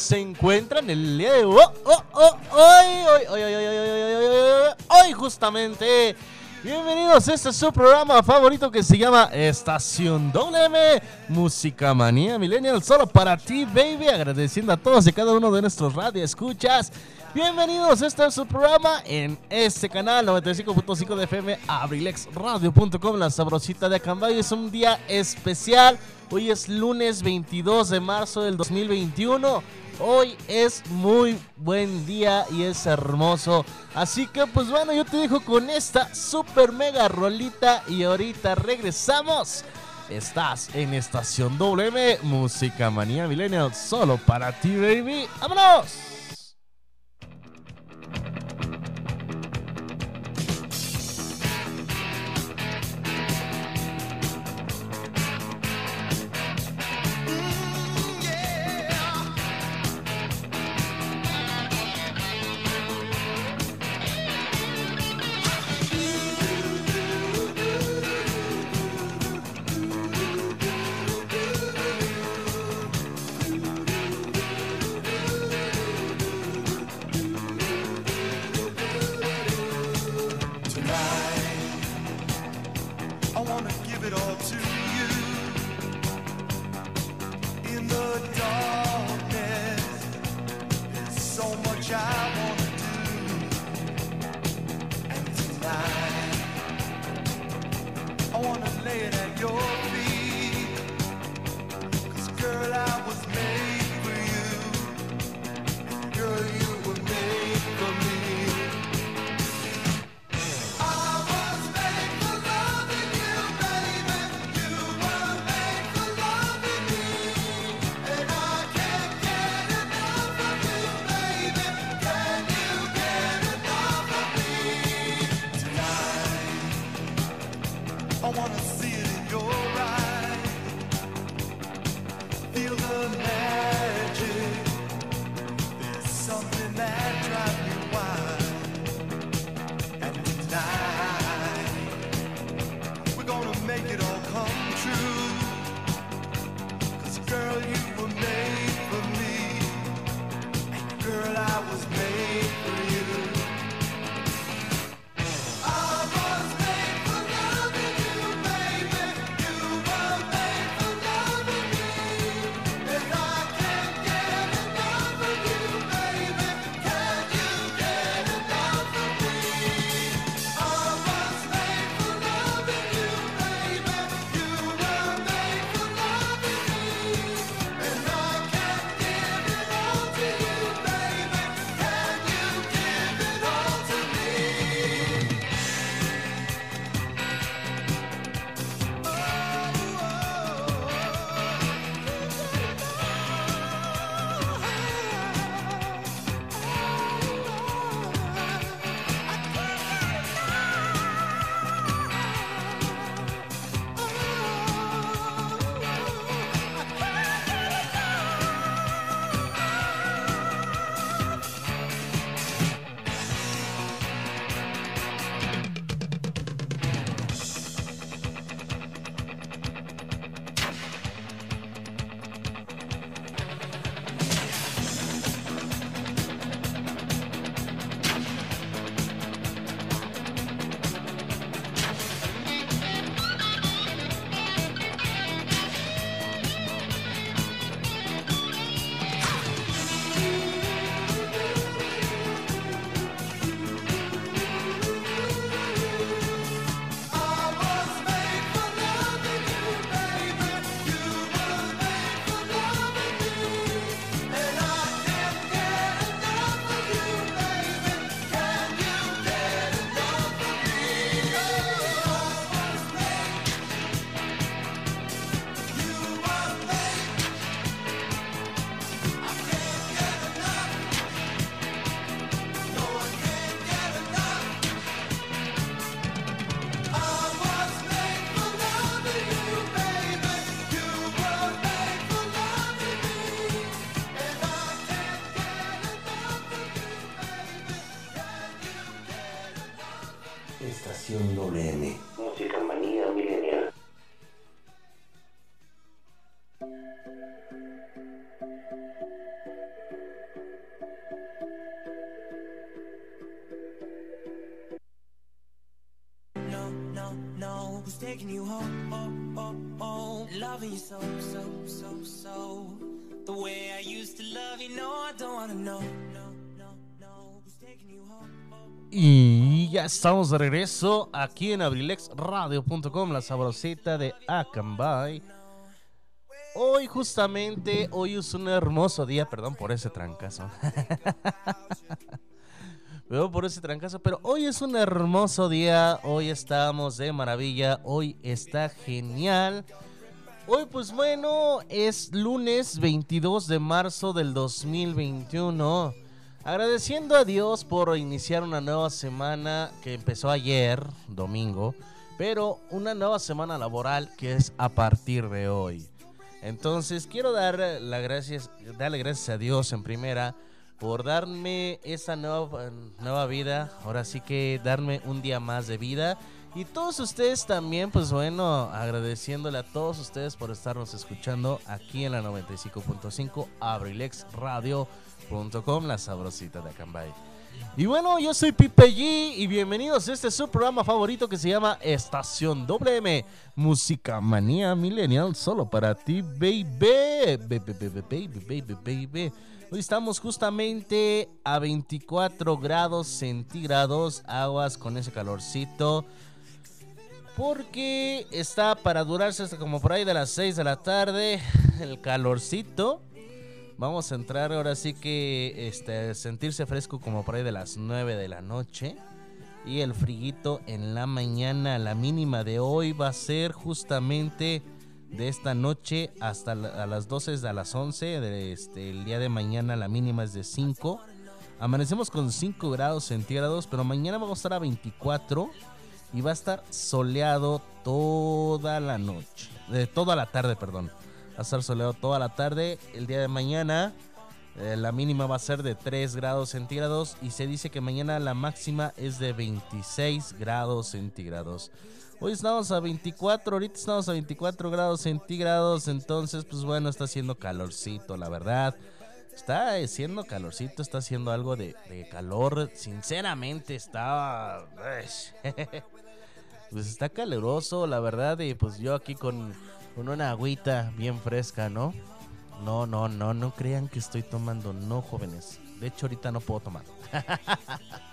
se encuentran el día de hoy, hoy, justamente. Bienvenidos, este es su programa favorito que se llama Estación WM, Música Manía Millennial, solo para ti, baby. Agradeciendo a todos y cada uno de nuestros radioescuchas. Bienvenidos, este es su programa en este canal 95.5 de FM, abrilexradio.com, la sabrosita de Acambay. Es un día especial. Hoy es lunes 22 de marzo del 2021. Hoy es muy buen día y es hermoso. Así que pues bueno, yo te dejo con esta super mega rolita y ahorita regresamos. Estás en Estación WM, Música Manía Millennial, solo para ti, baby. ¡Vámonos! Y ya estamos de regreso aquí en abrilexradio.com, la sabrosita de Acambay. Hoy justamente, hoy es un hermoso día, perdón por ese trancazo. Perdón por ese trancazo, pero hoy es un hermoso día, hoy estamos de maravilla, hoy está genial. Hoy pues bueno, es lunes 22 de marzo del 2021. Agradeciendo a Dios por iniciar una nueva semana que empezó ayer, domingo, pero una nueva semana laboral que es a partir de hoy. Entonces quiero dar las gracias, darle gracias a Dios en primera por darme esa nueva, nueva vida, ahora sí que darme un día más de vida. Y todos ustedes también, pues bueno, agradeciéndole a todos ustedes por estarnos escuchando aquí en la 95.5 abrilexradio.com, la sabrosita de Acambay. Y bueno, yo soy Pipe G y bienvenidos a este su programa favorito que se llama Estación WM, Música Manía Millennial, solo para ti, baby, baby, baby, baby, baby, baby. Hoy estamos justamente a 24 grados centígrados, aguas con ese calorcito. Porque está para durarse hasta como por ahí de las 6 de la tarde, el calorcito. Vamos a entrar ahora sí que este, sentirse fresco como por ahí de las 9 de la noche. Y el friguito en la mañana, la mínima de hoy va a ser justamente de esta noche hasta a las 12 a las 11. De este, el día de mañana la mínima es de 5. Amanecemos con 5 grados centígrados, pero mañana vamos a estar a 24 y va a estar soleado toda la noche. De toda la tarde, perdón. Va a estar soleado toda la tarde. El día de mañana eh, la mínima va a ser de 3 grados centígrados y se dice que mañana la máxima es de 26 grados centígrados. Hoy estamos a 24, ahorita estamos a 24 grados centígrados, entonces pues bueno, está haciendo calorcito, la verdad. Está haciendo calorcito, está haciendo algo de, calor. Sinceramente está... Pues está caluroso, la verdad, y pues yo aquí con, con una agüita bien fresca, ¿no? No, no, no, no crean que estoy tomando, no, jóvenes. De hecho, ahorita no puedo tomar.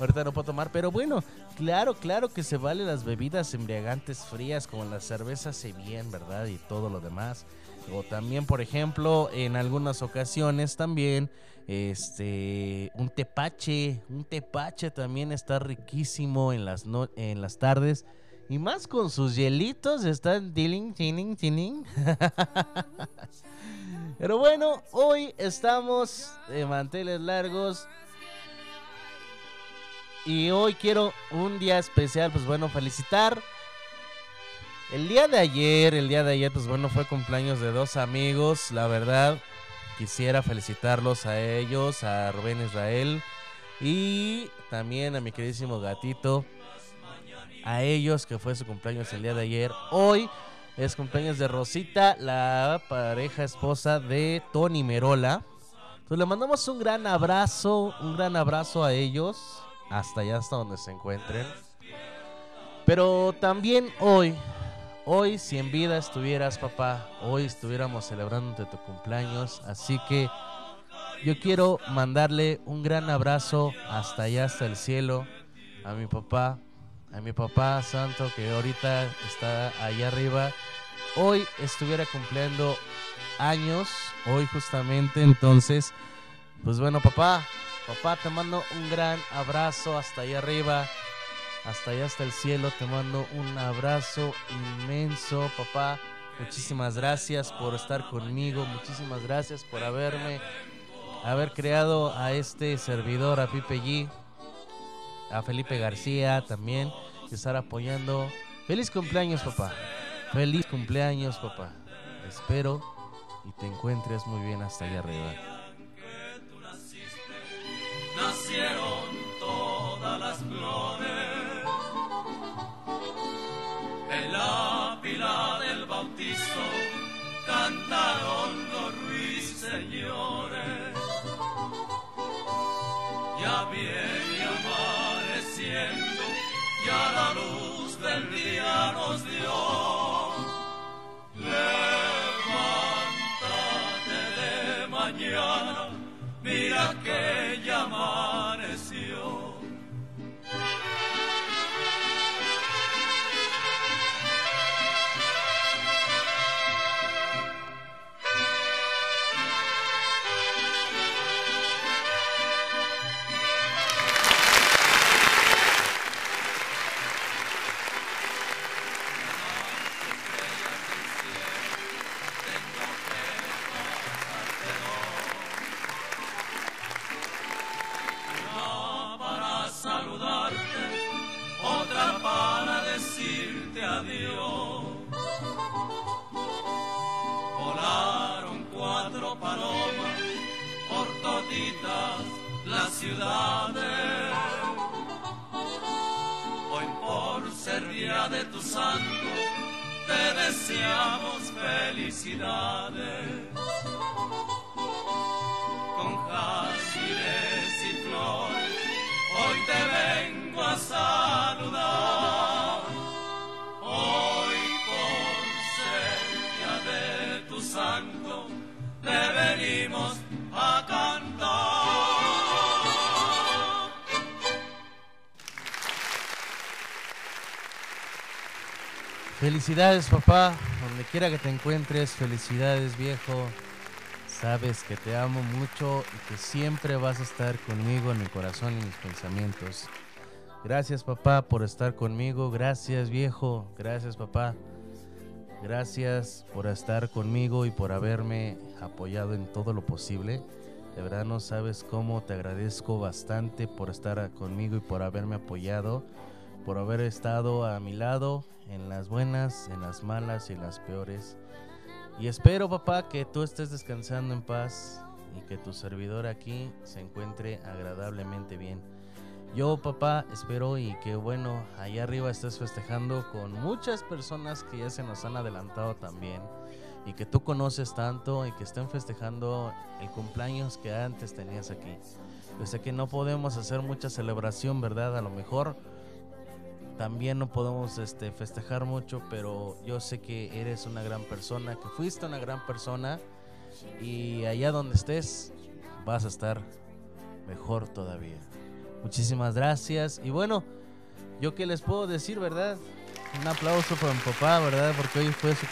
ahorita no puedo tomar, pero bueno, claro, claro que se valen las bebidas embriagantes frías, como la cerveza se bien, ¿verdad? Y todo lo demás. O también, por ejemplo, en algunas ocasiones también, este, un tepache, un tepache también está riquísimo en las, no- en las tardes. Y más con sus hielitos, están tiling, tiling, tiling. Pero bueno, hoy estamos de manteles largos. Y hoy quiero un día especial, pues bueno, felicitar. El día de ayer, el día de ayer, pues bueno, fue cumpleaños de dos amigos. La verdad, quisiera felicitarlos a ellos, a Rubén Israel y también a mi queridísimo gatito. A ellos, que fue su cumpleaños el día de ayer. Hoy es cumpleaños de Rosita, la pareja esposa de Tony Merola. Entonces le mandamos un gran abrazo, un gran abrazo a ellos, hasta allá, hasta donde se encuentren. Pero también hoy, hoy si en vida estuvieras, papá, hoy estuviéramos celebrando tu cumpleaños. Así que yo quiero mandarle un gran abrazo hasta allá, hasta el cielo, a mi papá, a mi papá santo que ahorita está allá arriba. Hoy estuviera cumpliendo años, hoy justamente, entonces, pues bueno, papá, papá, te mando un gran abrazo hasta allá arriba, hasta allá, hasta el cielo, te mando un abrazo inmenso, papá. Muchísimas gracias por estar conmigo, muchísimas gracias por haberme, haber creado a este servidor, a Pipe G a Felipe García también, que estar apoyando. Feliz cumpleaños, papá. Feliz cumpleaños, papá. Espero y te encuentres muy bien hasta allá arriba nacieron todas las flores. En la pila del bautizo cantaron deseamos felicidades. Felicidades, papá. Donde quiera que te encuentres, felicidades, viejo. Sabes que te amo mucho y que siempre vas a estar conmigo en mi corazón y mis pensamientos. Gracias, papá, por estar conmigo. Gracias, viejo. Gracias, papá. Gracias por estar conmigo y por haberme apoyado en todo lo posible. De verdad no sabes cómo te agradezco bastante por estar conmigo y por haberme apoyado, por haber estado a mi lado en las buenas, en las malas y en las peores. Y espero, papá, que tú estés descansando en paz y que tu servidor aquí se encuentre agradablemente bien. Yo, papá, espero y que bueno, allá arriba estés festejando con muchas personas que ya se nos han adelantado también y que tú conoces tanto y que estén festejando el cumpleaños que antes tenías aquí. Yo sé que no podemos hacer mucha celebración, ¿verdad? A lo mejor también no podemos este, festejar mucho, pero yo sé que eres una gran persona, que fuiste una gran persona y allá donde estés vas a estar mejor todavía. Muchísimas gracias y bueno, yo qué les puedo decir, ¿verdad? Un aplauso para mi papá, ¿verdad? Porque hoy fue su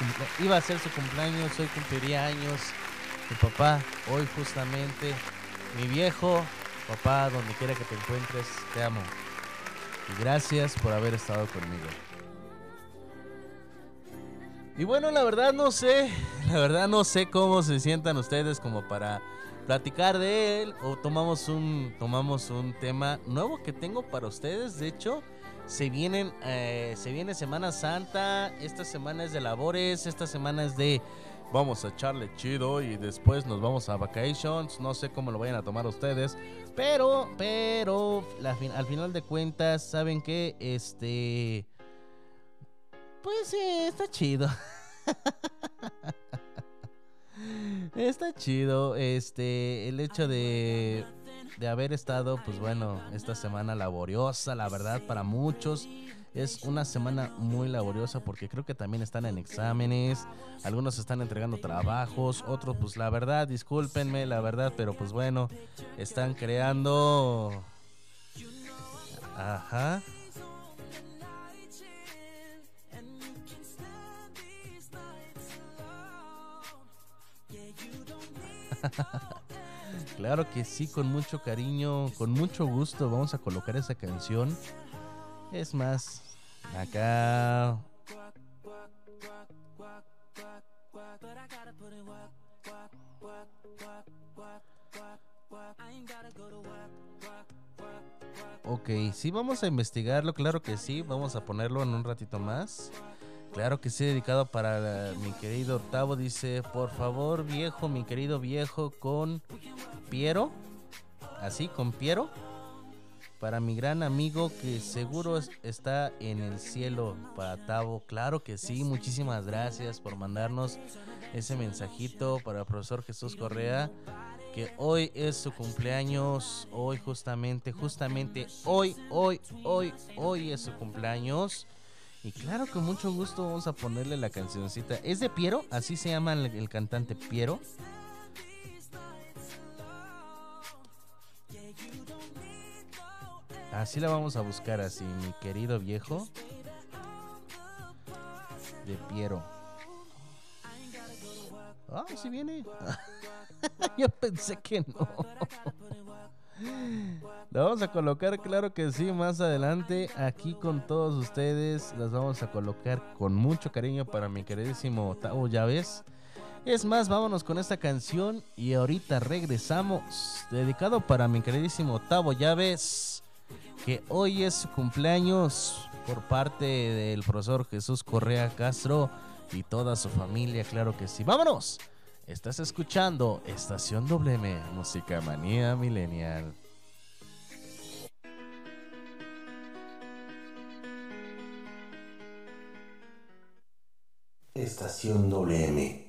iba a ser su cumpleaños, hoy cumpliría años. Mi papá, hoy justamente, mi viejo, papá, donde quiera que te encuentres, te amo. Gracias por haber estado conmigo. Y bueno, la verdad no sé, la verdad no sé cómo se sientan ustedes como para platicar de él o tomamos un tomamos un tema nuevo que tengo para ustedes. De hecho, se vienen eh, se viene Semana Santa, esta semana es de labores, esta semana es de vamos a echarle chido y después nos vamos a vacations. No sé cómo lo vayan a tomar ustedes, pero pero al final de cuentas saben que este pues sí, está chido. Está chido, este, el hecho de, de haber estado, pues bueno, esta semana laboriosa, la verdad, para muchos es una semana muy laboriosa porque creo que también están en exámenes, algunos están entregando trabajos, otros, pues la verdad, discúlpenme, la verdad, pero pues bueno, están creando... Ajá. Claro que sí, con mucho cariño, con mucho gusto vamos a colocar esa canción. Es más, acá... Ok, sí vamos a investigarlo, claro que sí, vamos a ponerlo en un ratito más. Claro que sí, dedicado para mi querido Octavo. Dice, por favor, viejo, mi querido viejo, con Piero. Así, con Piero. Para mi gran amigo que seguro es- está en el cielo, para Tavo. Claro que sí, muchísimas gracias por mandarnos ese mensajito para el profesor Jesús Correa. Que hoy es su cumpleaños. Hoy justamente, justamente, hoy, hoy, hoy, hoy es su cumpleaños. Y claro, con mucho gusto vamos a ponerle la cancioncita. ¿Es de Piero? Así se llama el cantante Piero. Así la vamos a buscar así, mi querido viejo. De Piero. Ah, sí viene. Yo pensé que no. La vamos a colocar, claro que sí, más adelante aquí con todos ustedes. Las vamos a colocar con mucho cariño para mi queridísimo Tavo Llaves. Es más, vámonos con esta canción y ahorita regresamos. Dedicado para mi queridísimo Tavo Llaves, que hoy es su cumpleaños por parte del profesor Jesús Correa Castro y toda su familia, claro que sí. ¡Vámonos! Estás escuchando Estación WM, Música Manía Millennial. Estación WM.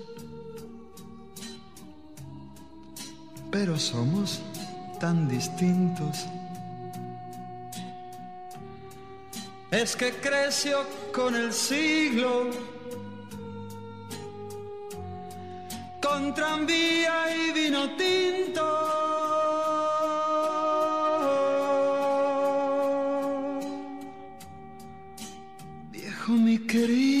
Pero somos tan distintos. Es que creció con el siglo, con tranvía y vino tinto. Viejo, mi querido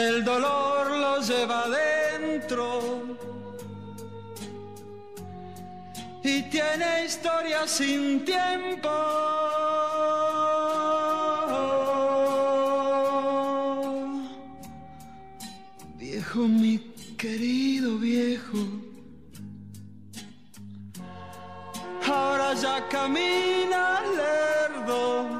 El dolor lo lleva dentro y tiene historia sin tiempo. Viejo, mi querido viejo, ahora ya camina lerdo.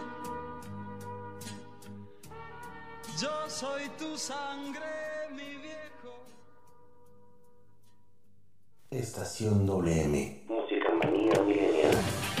Yo soy tu sangre, mi viejo. Estación WM. Música manía milenial.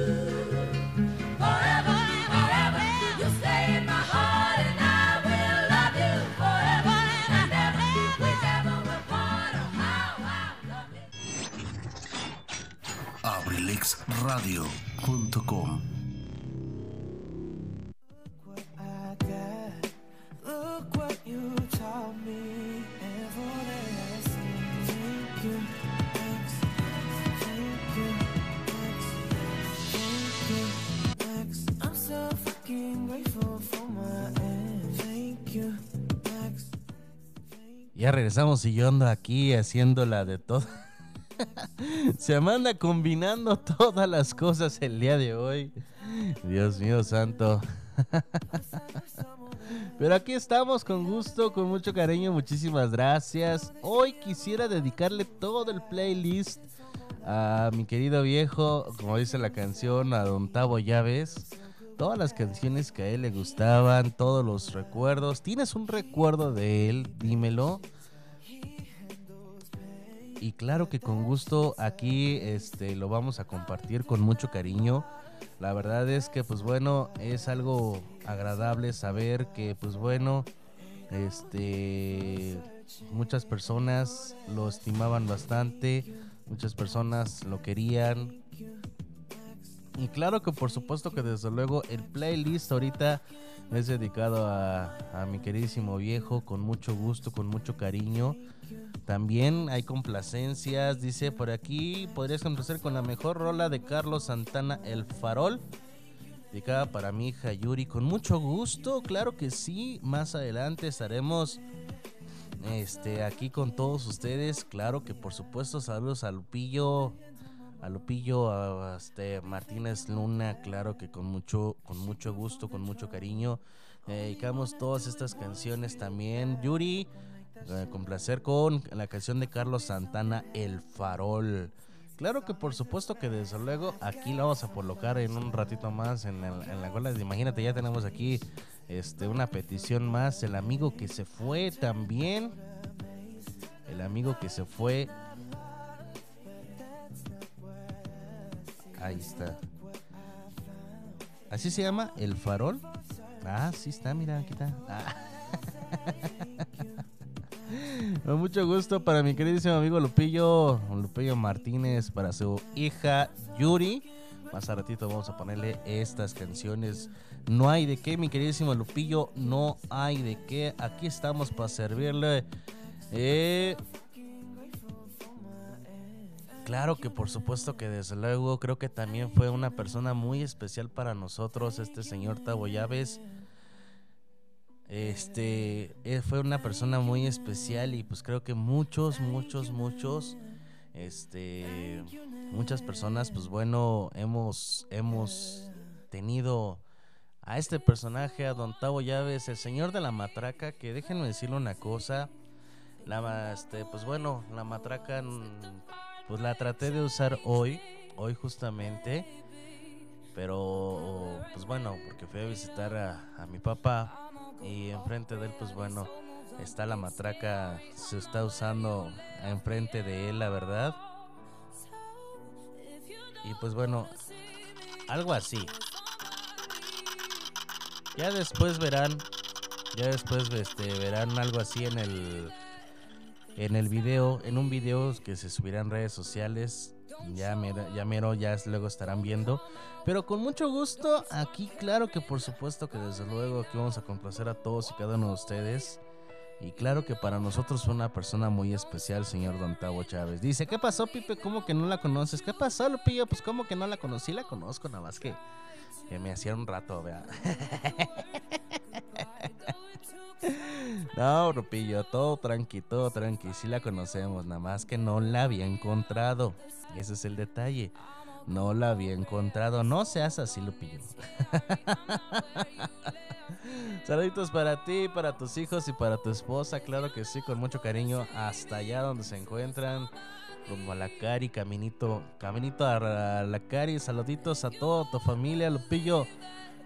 thanks. Ya regresamos y yo ando aquí haciendo la de todo. Se me anda combinando todas las cosas el día de hoy. Dios mío santo. Pero aquí estamos con gusto, con mucho cariño, muchísimas gracias. Hoy quisiera dedicarle todo el playlist a mi querido viejo, como dice la canción, a Don Tavo Llaves. Todas las canciones que a él le gustaban, todos los recuerdos. ¿Tienes un recuerdo de él? Dímelo. Y claro que con gusto aquí este, lo vamos a compartir con mucho cariño. La verdad es que pues bueno, es algo agradable saber que pues bueno, este muchas personas lo estimaban bastante, muchas personas lo querían. Y claro que por supuesto que desde luego el playlist ahorita es dedicado a, a mi queridísimo viejo con mucho gusto, con mucho cariño. También hay complacencias, dice por aquí, podrías complacer con la mejor rola de Carlos Santana, El Farol. Dedicada para mi hija Yuri, con mucho gusto, claro que sí. Más adelante estaremos este, aquí con todos ustedes. Claro que por supuesto, saludos a Lupillo, a Lupillo, a, este, Martínez Luna, claro que con mucho, con mucho gusto, con mucho cariño. Eh, dedicamos todas estas canciones también. Yuri, complacer con la canción de Carlos Santana, El Farol. Claro que por supuesto que desde luego aquí lo vamos a colocar en un ratito más en, el- en la cola. Imagínate, ya tenemos aquí este, una petición más. El amigo que se fue también. El amigo que se fue. Ahí está. ¿Así se llama? ¿El farol? Ah, sí está, mira, aquí está. Ah. Con mucho gusto para mi queridísimo amigo Lupillo, Lupillo Martínez, para su hija Yuri. Más a ratito vamos a ponerle estas canciones. No hay de qué, mi queridísimo Lupillo, no hay de qué. Aquí estamos para servirle. Eh, Claro que por supuesto que desde luego creo que también fue una persona muy especial para nosotros, este señor Tabo Llaves. Este eh, fue una persona muy especial y pues creo que muchos, muchos, muchos, este, muchas personas, pues bueno, hemos, hemos tenido a este personaje, a Don Tavo Llaves, el señor de la matraca, que déjenme decirle una cosa, la, este, pues bueno, la matraca, mm, pues la traté de usar hoy, hoy justamente, pero pues bueno, porque fui a visitar a mi papá y enfrente de él, pues bueno, está la matraca, se está usando enfrente de él, la verdad. Y pues bueno, algo así. Ya después verán, ya después este, verán algo así en el en el video, en un video que se subirá en redes sociales. Ya mero, ya mero, ya luego estarán viendo. Pero con mucho gusto, aquí claro que por supuesto que desde luego aquí vamos a complacer a todos y cada uno de ustedes. Y claro que para nosotros fue una persona muy especial, señor Don Tavo Chávez. Dice, ¿qué pasó, Pipe? ¿Cómo que no la conoces? ¿Qué pasó, Lupillo? Pues como que no la conocí, la conozco, nada más que, que me hacía un rato, vea. No, Rupillo, todo tranqui, todo tranqui. Sí la conocemos, nada más que no la había encontrado. Ese es el detalle. No la había encontrado. No seas así, Lupillo. Saluditos para ti, para tus hijos y para tu esposa. Claro que sí, con mucho cariño. Hasta allá donde se encuentran. Rumbo a la Cari, caminito, caminito a la Cari. Saluditos a toda tu familia, Lupillo.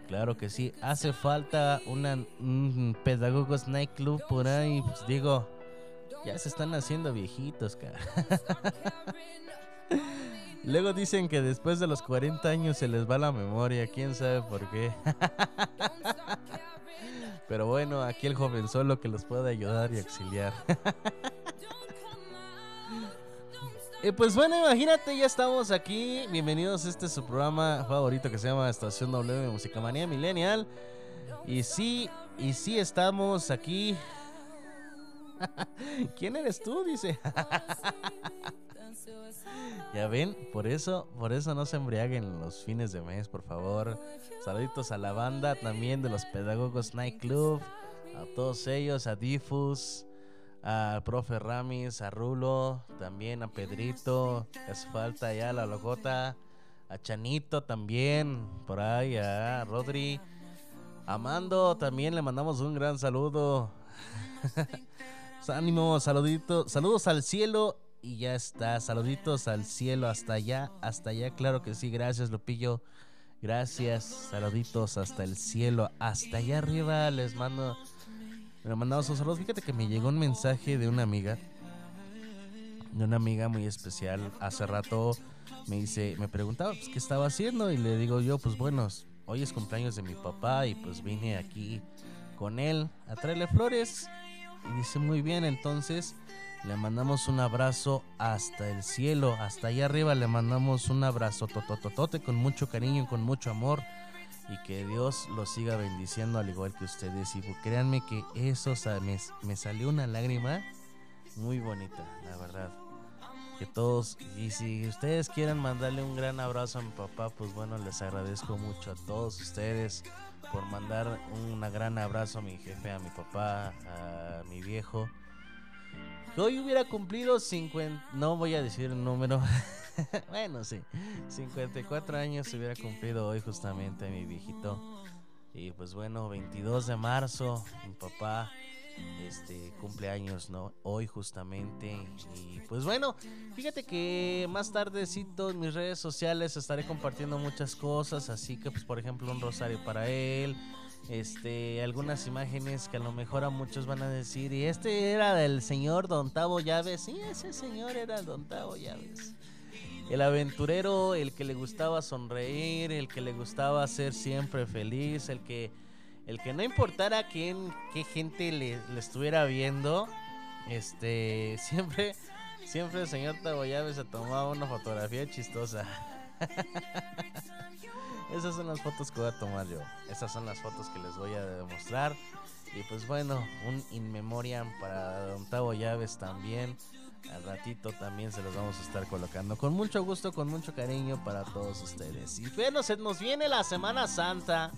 Claro que sí, hace falta una, un pedagogos nightclub por ahí, pues digo, ya se están haciendo viejitos, cara. Luego dicen que después de los 40 años se les va la memoria, quién sabe por qué. Pero bueno, aquí el joven solo que los puede ayudar y auxiliar. Y pues bueno, imagínate, ya estamos aquí. Bienvenidos a este su programa favorito que se llama Estación W Música Manía Millennial. Y sí, y sí estamos aquí. ¿Quién eres tú? Dice. ya ven, por eso, por eso no se embriaguen los fines de mes, por favor. Saluditos a la banda también de los Pedagogos Nightclub, a todos ellos, a Difus, al profe Ramis, a Rulo, también a Pedrito, hace falta ya la logota, a Chanito también, por ahí, a Rodri. Amando, también le mandamos un gran saludo. Ánimo, saluditos, saludos al cielo y ya está. Saluditos al cielo hasta allá, hasta allá, claro que sí. Gracias, Lupillo. Gracias, saluditos hasta el cielo, hasta allá arriba. Les mando, le mandamos un saludo. Fíjate que me llegó un mensaje de una amiga, de una amiga muy especial. Hace rato me dice, me preguntaba pues, qué estaba haciendo y le digo yo, pues bueno, hoy es cumpleaños de mi papá y pues vine aquí con él a traerle flores. Y dice muy bien, entonces le mandamos un abrazo hasta el cielo, hasta allá arriba le mandamos un abrazo totototote con mucho cariño con mucho amor. Y que Dios los siga bendiciendo al igual que ustedes. Y créanme que eso o sea, me, me salió una lágrima muy bonita, la verdad. Que todos, y si ustedes quieren mandarle un gran abrazo a mi papá, pues bueno, les agradezco mucho a todos ustedes por mandar un gran abrazo a mi jefe, a mi papá, a mi viejo. Hoy hubiera cumplido 50, no voy a decir el número, bueno, sí, 54 años hubiera cumplido hoy justamente mi viejito. Y pues bueno, 22 de marzo, mi papá este cumpleaños, ¿no? Hoy justamente. Y pues bueno, fíjate que más tardecito en mis redes sociales estaré compartiendo muchas cosas, así que pues por ejemplo un rosario para él, este, algunas imágenes que a lo mejor a muchos van a decir, y este era del señor Don Tavo Llaves, sí, ese señor era Don Tavo Llaves. El aventurero, el que le gustaba sonreír, el que le gustaba ser siempre feliz, el que el que no importara quién, qué gente le, le estuviera viendo, este, siempre, siempre el señor Taboyabe se tomaba una fotografía chistosa. Esas son las fotos que voy a tomar yo. Esas son las fotos que les voy a demostrar. Y pues bueno, un in memoriam para Don Tavo Llaves también. Al ratito también se los vamos a estar colocando. Con mucho gusto, con mucho cariño para todos ustedes. Y bueno, se nos viene la Semana Santa.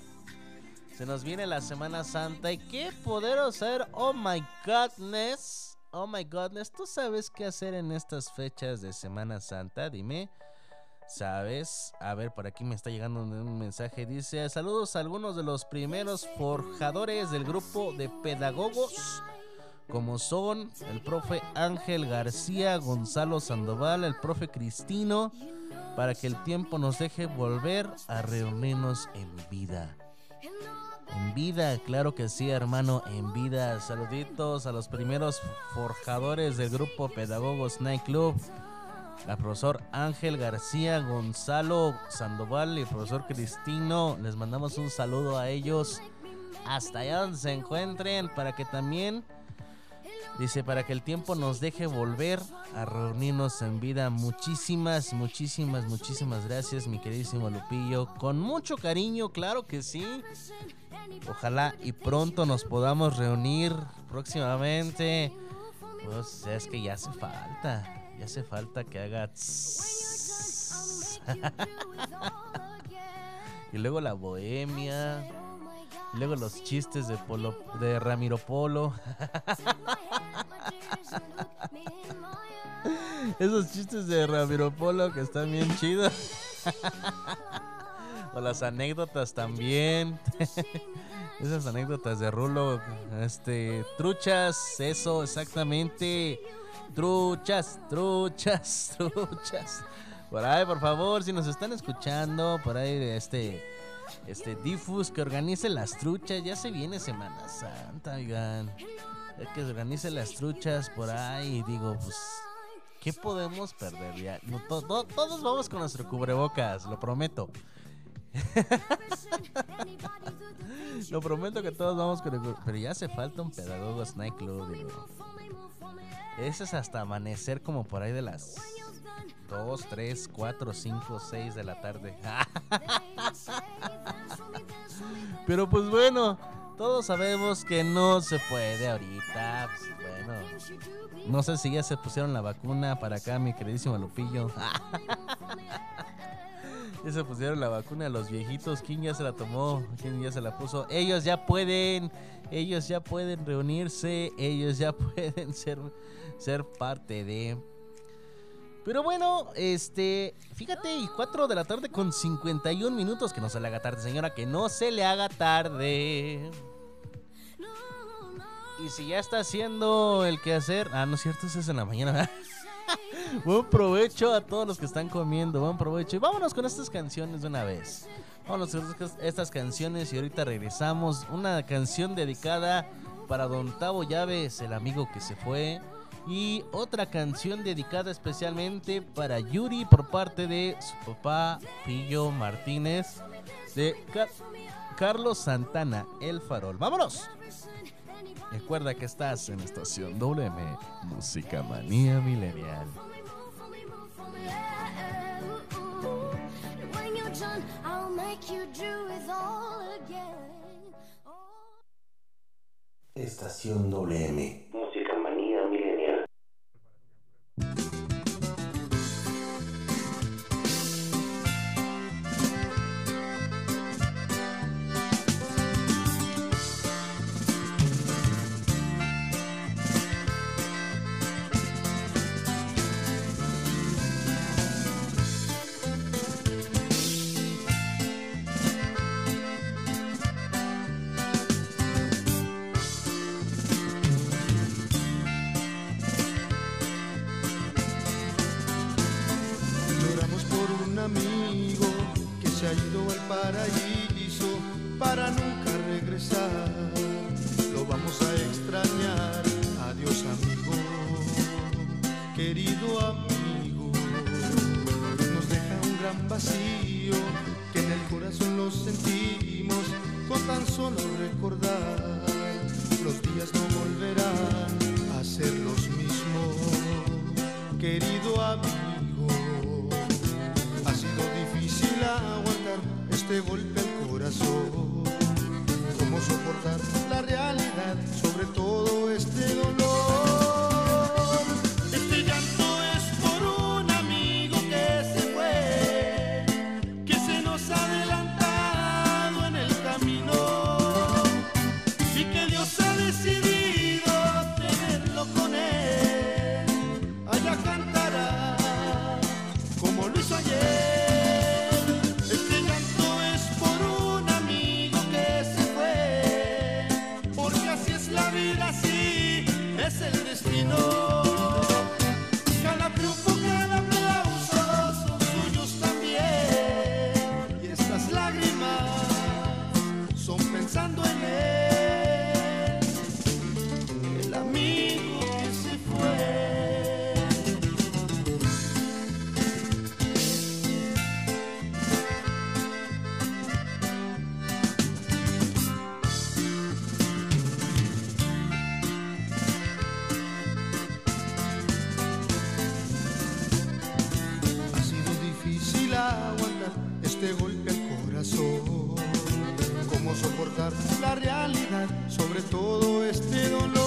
Se nos viene la Semana Santa y qué poder hacer. Oh my godness. Oh my godness. ¿Tú sabes qué hacer en estas fechas de Semana Santa? Dime. ¿Sabes? A ver, por aquí me está llegando un mensaje. Dice, saludos a algunos de los primeros forjadores del grupo de pedagogos. Como son el profe Ángel García, Gonzalo Sandoval, el profe Cristino. Para que el tiempo nos deje volver a reunirnos en vida. En vida, claro que sí, hermano, en vida. Saluditos a los primeros forjadores del grupo Pedagogos Night Club. Al profesor Ángel García, Gonzalo Sandoval y el profesor Cristino. Les mandamos un saludo a ellos hasta allá donde se encuentren para que también Dice, para que el tiempo nos deje volver a reunirnos en vida. Muchísimas, muchísimas, muchísimas gracias, mi queridísimo Lupillo. Con mucho cariño, claro que sí. Ojalá y pronto nos podamos reunir próximamente. Pues es que ya hace falta. Ya hace falta que haga... y luego la bohemia. Y luego los chistes de Polo, de Ramiro Polo. Esos chistes de Ramiro Polo que están bien chidos. las anécdotas también. Esas anécdotas de Rulo. Este. Truchas, eso, exactamente. Truchas, truchas, truchas. Por ahí, por favor, si nos están escuchando, por ahí, este este Difus que organice las truchas. Ya se viene Semana Santa, oigan. Que organice las truchas por ahí. Digo, pues, ¿qué podemos perder ya? Todos vamos con nuestro cubrebocas, lo prometo. lo prometo que todos vamos con el Pero ya hace falta un pedagogo Night Club. Ese es hasta amanecer como por ahí de las 2, 3, 4, 5, 6 de la tarde. Pero pues bueno, todos sabemos que no se puede ahorita. Pues, bueno, no sé si ya se pusieron la vacuna para acá, mi queridísimo Lupillo. ya se pusieron la vacuna a los viejitos. ¿Quién ya se la tomó? ¿Quién ya se la puso? Ellos ya pueden, ellos ya pueden reunirse, ellos ya pueden ser, ser parte de Pero bueno, este, fíjate, y 4 de la tarde con 51 minutos, que no se le haga tarde, señora, que no se le haga tarde. Y si ya está haciendo el que hacer, ah, no es cierto, eso es en la mañana, ¿verdad? Buen provecho a todos los que están comiendo, buen provecho. Y vámonos con estas canciones de una vez. Vámonos con estas- canciones y ahorita regresamos. Una canción dedicada para Don Tavo Llaves, el amigo que se fue. Y otra canción dedicada especialmente para Yuri por parte de su papá Pillo Martínez de Ca- Carlos Santana, El Farol. ¡Vámonos! Recuerda que estás en estación WM, Música Manía Milenial. I'll make you do it all again. Estación WM. Aguantar este golpe al corazón. Cómo soportar la realidad sobre todo este dolor.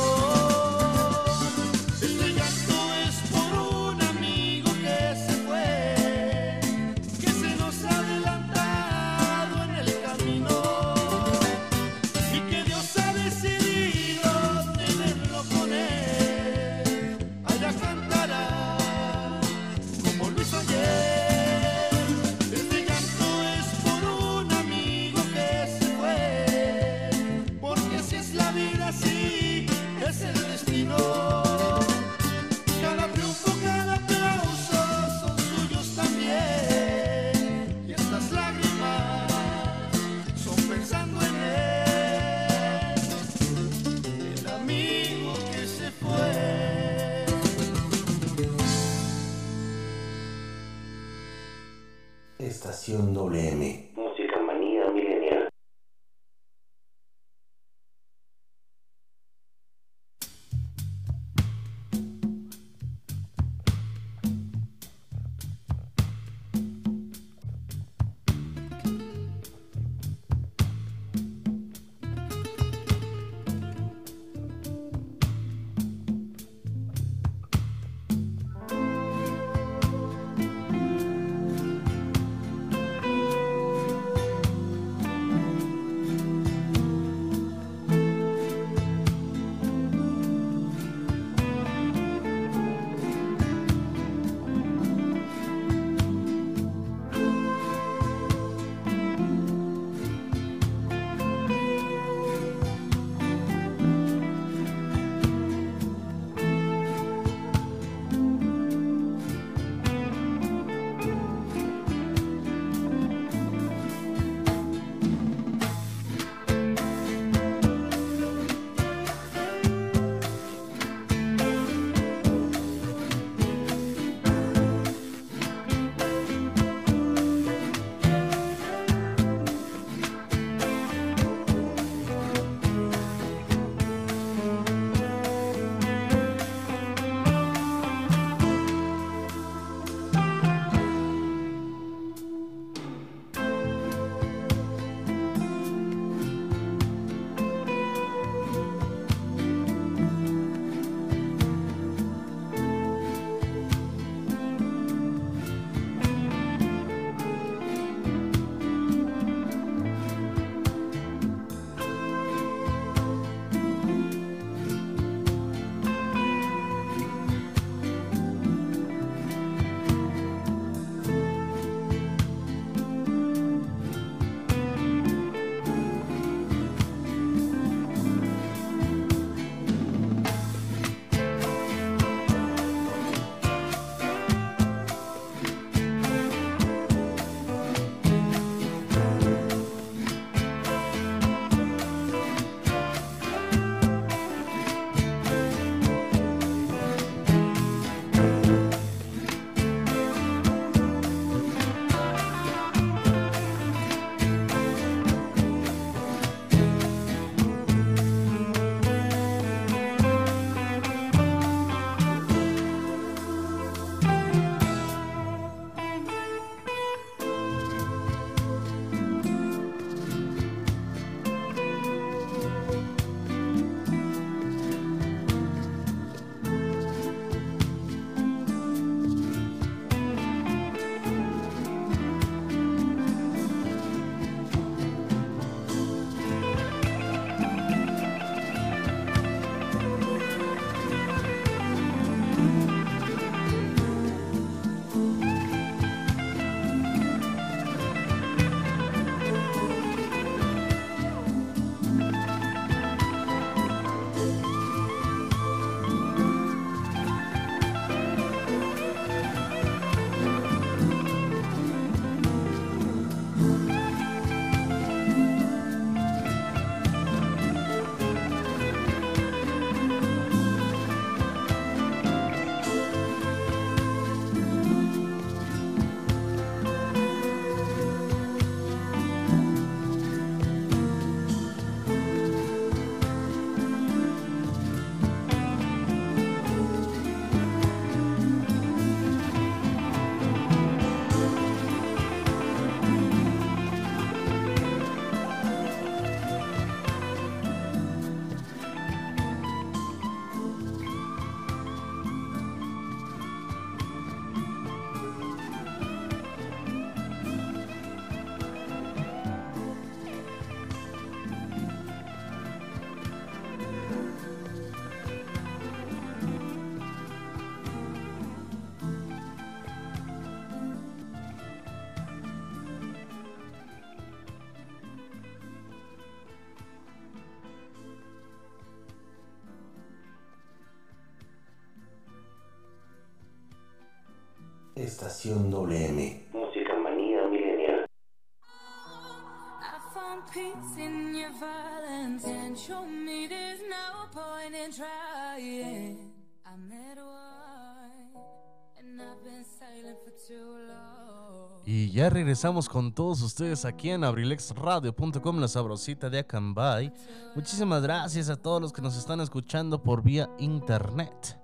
Been silent for too long. Y ya regresamos con todos ustedes aquí en abrilexradio.com, la sabrosita de Acambay. Muchísimas gracias a todos los que nos están escuchando por vía internet.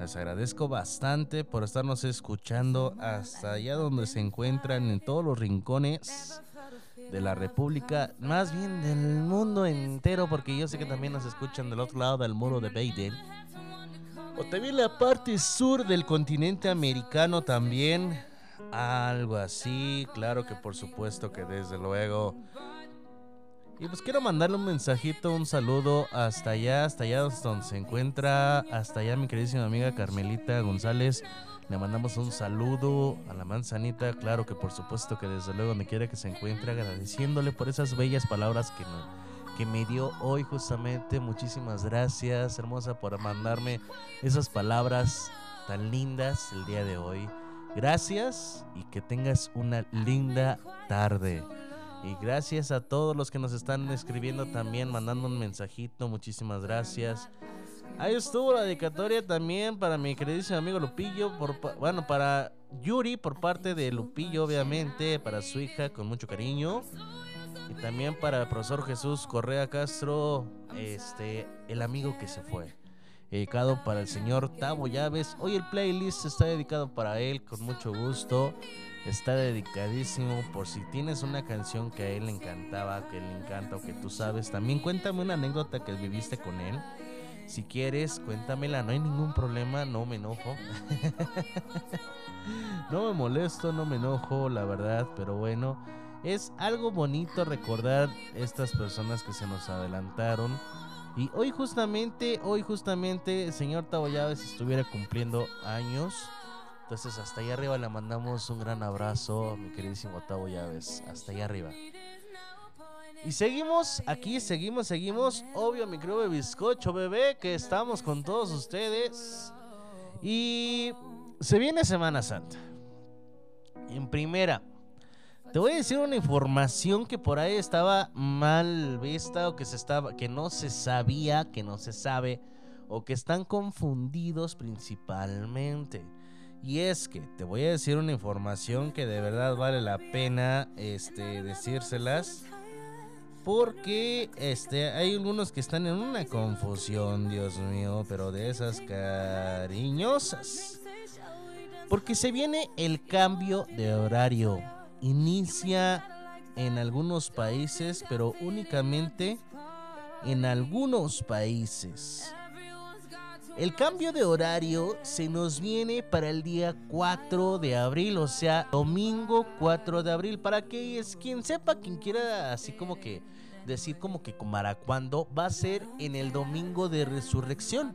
Les agradezco bastante por estarnos escuchando hasta allá donde se encuentran en todos los rincones de la República, más bien del mundo entero, porque yo sé que también nos escuchan del otro lado del muro de Baden. O también la parte sur del continente americano también. Algo así, claro que por supuesto que desde luego. Y pues quiero mandarle un mensajito, un saludo hasta allá, hasta allá donde se encuentra, hasta allá mi queridísima amiga Carmelita González. Le mandamos un saludo a la manzanita, claro que por supuesto que desde luego donde quiera que se encuentre, agradeciéndole por esas bellas palabras que me, que me dio hoy justamente. Muchísimas gracias, hermosa, por mandarme esas palabras tan lindas el día de hoy. Gracias y que tengas una linda tarde. Y gracias a todos los que nos están escribiendo también, mandando un mensajito. Muchísimas gracias. Ahí estuvo la dedicatoria también para mi queridísimo amigo Lupillo. Por, bueno, para Yuri por parte de Lupillo, obviamente. Para su hija, con mucho cariño. Y también para el profesor Jesús Correa Castro, este, el amigo que se fue. Dedicado para el señor Tavo Llaves. Hoy el playlist está dedicado para él, con mucho gusto. Está dedicadísimo por si tienes una canción que a él le encantaba, que le encanta o que tú sabes. También cuéntame una anécdota que viviste con él. Si quieres, cuéntamela, no hay ningún problema, no me enojo. no me molesto, no me enojo, la verdad, pero bueno, es algo bonito recordar estas personas que se nos adelantaron. Y hoy justamente, hoy justamente, el señor Tavo Llaves estuviera cumpliendo años. Entonces hasta allá arriba le mandamos un gran abrazo, mi queridísimo Tavo Llaves. Hasta allá arriba. Y seguimos aquí, seguimos, seguimos. Obvio, mi de bizcocho, bebé, que estamos con todos ustedes. Y se viene Semana Santa. En primera, te voy a decir una información que por ahí estaba mal vista o que se estaba, que no se sabía, que no se sabe o que están confundidos principalmente. Y es que te voy a decir una información que de verdad vale la pena este, decírselas. Porque este, hay algunos que están en una confusión, Dios mío, pero de esas cariñosas. Porque se viene el cambio de horario. Inicia en algunos países, pero únicamente en algunos países. El cambio de horario se nos viene para el día 4 de abril, o sea, domingo 4 de abril. Para que es quien sepa, quien quiera así como que decir como que para cuándo va a ser en el domingo de resurrección.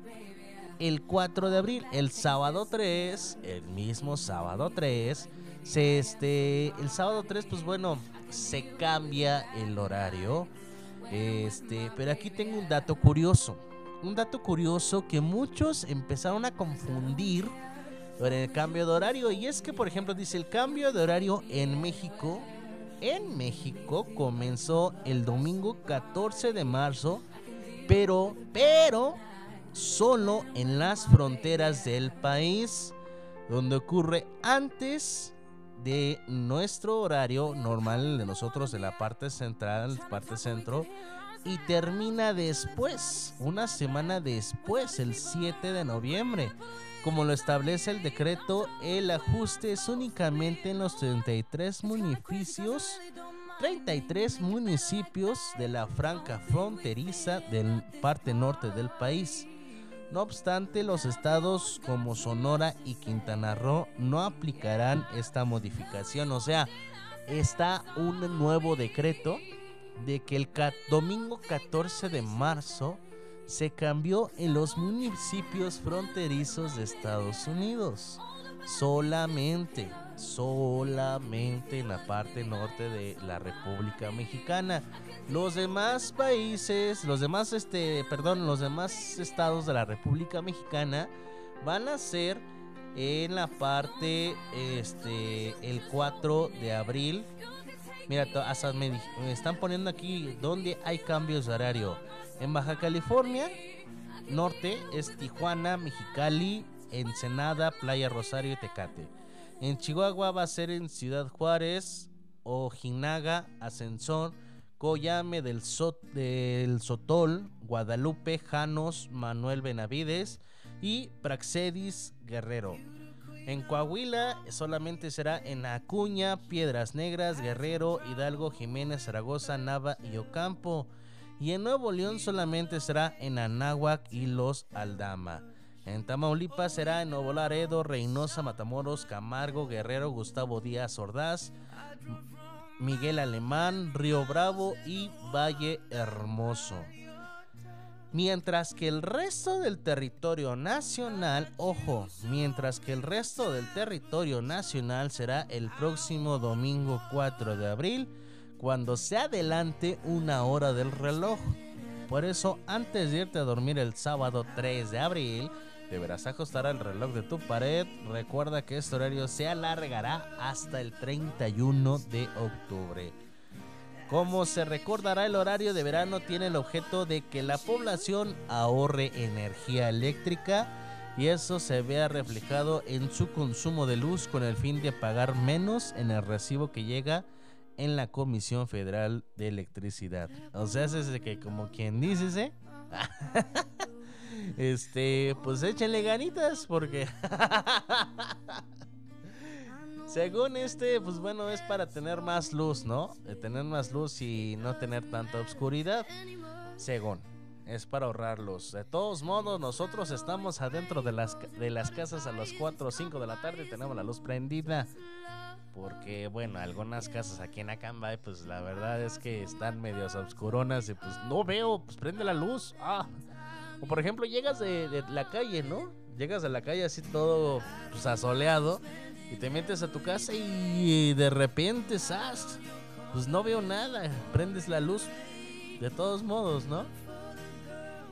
El 4 de abril, el sábado 3, el mismo sábado 3, se este, el sábado 3 pues bueno, se cambia el horario. Este, pero aquí tengo un dato curioso un dato curioso que muchos empezaron a confundir con el cambio de horario. Y es que, por ejemplo, dice el cambio de horario en México. En México comenzó el domingo 14 de marzo. Pero, pero, solo en las fronteras del país. Donde ocurre antes de nuestro horario normal de nosotros de la parte central, parte centro y termina después, una semana después, el 7 de noviembre. Como lo establece el decreto, el ajuste es únicamente en los 33 municipios, 33 municipios de la franca fronteriza del parte norte del país. No obstante, los estados como Sonora y Quintana Roo no aplicarán esta modificación. O sea, está un nuevo decreto de que el domingo 14 de marzo se cambió en los municipios fronterizos de Estados Unidos. Solamente, solamente en la parte norte de la República Mexicana. Los demás países, los demás, este, perdón, los demás estados de la República Mexicana van a ser en la parte este el 4 de abril. Mira, hasta me, están poniendo aquí donde hay cambios de horario. En Baja California Norte es Tijuana, Mexicali, Ensenada, Playa Rosario y Tecate. En Chihuahua va a ser en Ciudad Juárez, Ojinaga, Ascensor, Coyame del, del Sotol, Guadalupe, Janos, Manuel Benavides y Praxedis Guerrero. En Coahuila solamente será en Acuña, Piedras Negras, Guerrero, Hidalgo, Jiménez, Zaragoza, Nava y Ocampo. Y en Nuevo León solamente será en Anáhuac y Los Aldama. En Tamaulipas será en Nuevo Laredo, Reynosa, Matamoros, Camargo, Guerrero, Gustavo Díaz Ordaz, Miguel Alemán, Río Bravo y Valle Hermoso. Mientras que el resto del territorio nacional, ojo, mientras que el resto del territorio nacional será el próximo domingo 4 de abril, cuando se adelante una hora del reloj. Por eso, antes de irte a dormir el sábado 3 de abril, deberás ajustar el reloj de tu pared. Recuerda que este horario se alargará hasta el 31 de octubre. Como se recordará, el horario de verano tiene el objeto de que la población ahorre energía eléctrica y eso se vea reflejado en su consumo de luz con el fin de pagar menos en el recibo que llega en la Comisión Federal de Electricidad. O sea, es de que como quien dice, ¿eh? este, pues échenle ganitas porque según este, pues bueno, es para tener más luz, ¿no? De tener más luz y no tener tanta oscuridad. Según, es para ahorrar luz. De todos modos, nosotros estamos adentro de las, de las casas a las 4 o 5 de la tarde y tenemos la luz prendida. Porque, bueno, algunas casas aquí en Acambay, pues la verdad es que están medios obscuronas y pues no veo, pues prende la luz. Ah. O por ejemplo, llegas de, la calle, ¿no? Llegas de la calle así todo pues, asoleado y te metes a tu casa y de repente, ¡zas! Pues no veo nada, prendes la luz de todos modos, ¿no?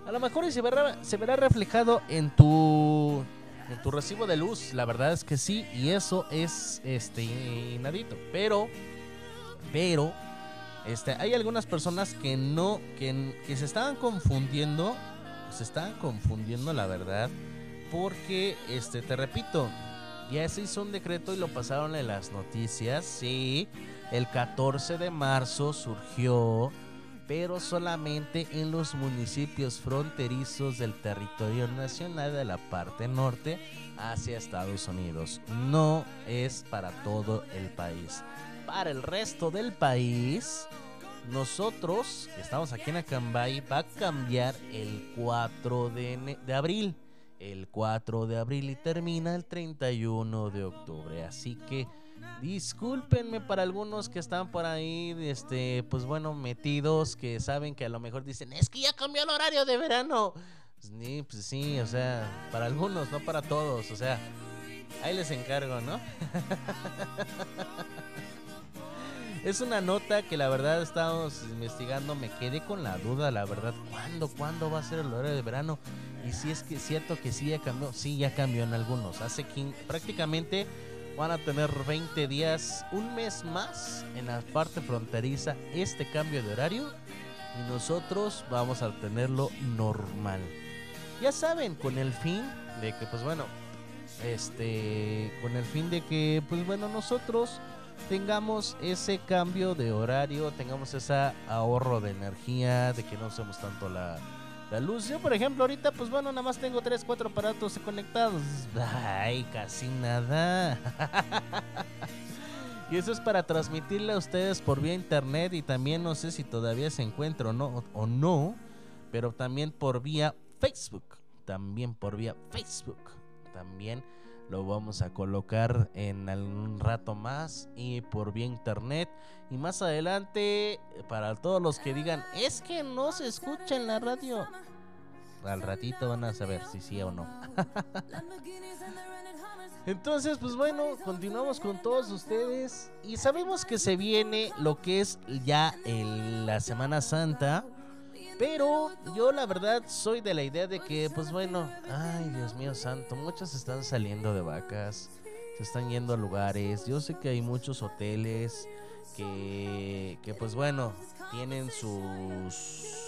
A lo mejor se verá, se verá reflejado en tu en tu recibo de luz, la verdad es que sí, y eso es este inadito, pero pero este hay algunas personas que no que, que se estaban confundiendo, se estaban confundiendo la verdad, porque este te repito, ya se hizo un decreto y lo pasaron en las noticias, sí, el 14 de marzo surgió pero solamente en los municipios fronterizos del territorio nacional de la parte norte hacia Estados Unidos. No es para todo el país. Para el resto del país, nosotros, que estamos aquí en Acambay, va a cambiar el 4 de, de abril. El 4 de abril y termina el 31 de octubre. Así que discúlpenme para algunos que están por ahí, este, pues bueno, metidos, que saben que a lo mejor dicen, es que ya cambió el horario de verano. Sí, pues sí, o sea, para algunos, no para todos, o sea, ahí les encargo, ¿no? Es una nota que la verdad estábamos investigando, me quedé con la duda, la verdad, ¿cuándo, cuándo va a ser el horario de verano? Y si es que es cierto que sí ya cambió, sí ya cambió en algunos, hace prácticamente van a tener 20 días, un mes más en la parte fronteriza este cambio de horario y nosotros vamos a tenerlo normal. Ya saben, con el fin de que pues bueno, este, con el fin de que pues bueno, nosotros tengamos ese cambio de horario, tengamos ese ahorro de energía, de que no usemos tanto la, la luz. Yo, por ejemplo, ahorita, pues bueno, nada más tengo 3, 4 aparatos conectados. Ay, casi nada. y eso es para transmitirle a ustedes por vía internet y también no sé si todavía se encuentra o no, o no, pero también por vía Facebook. También por vía Facebook. También lo vamos a colocar en algún rato más y por vía internet. Y más adelante, para todos los que digan, es que no se escucha en la radio. Al ratito van a saber si sí o no. Entonces, pues bueno, continuamos con todos ustedes. Y sabemos que se viene lo que es ya el- la Semana Santa. Pero yo la verdad soy de la idea de que, pues bueno, ay Dios mío santo, muchos están saliendo de vacas, se están yendo a lugares. Yo sé que hay muchos hoteles que, que pues bueno, tienen sus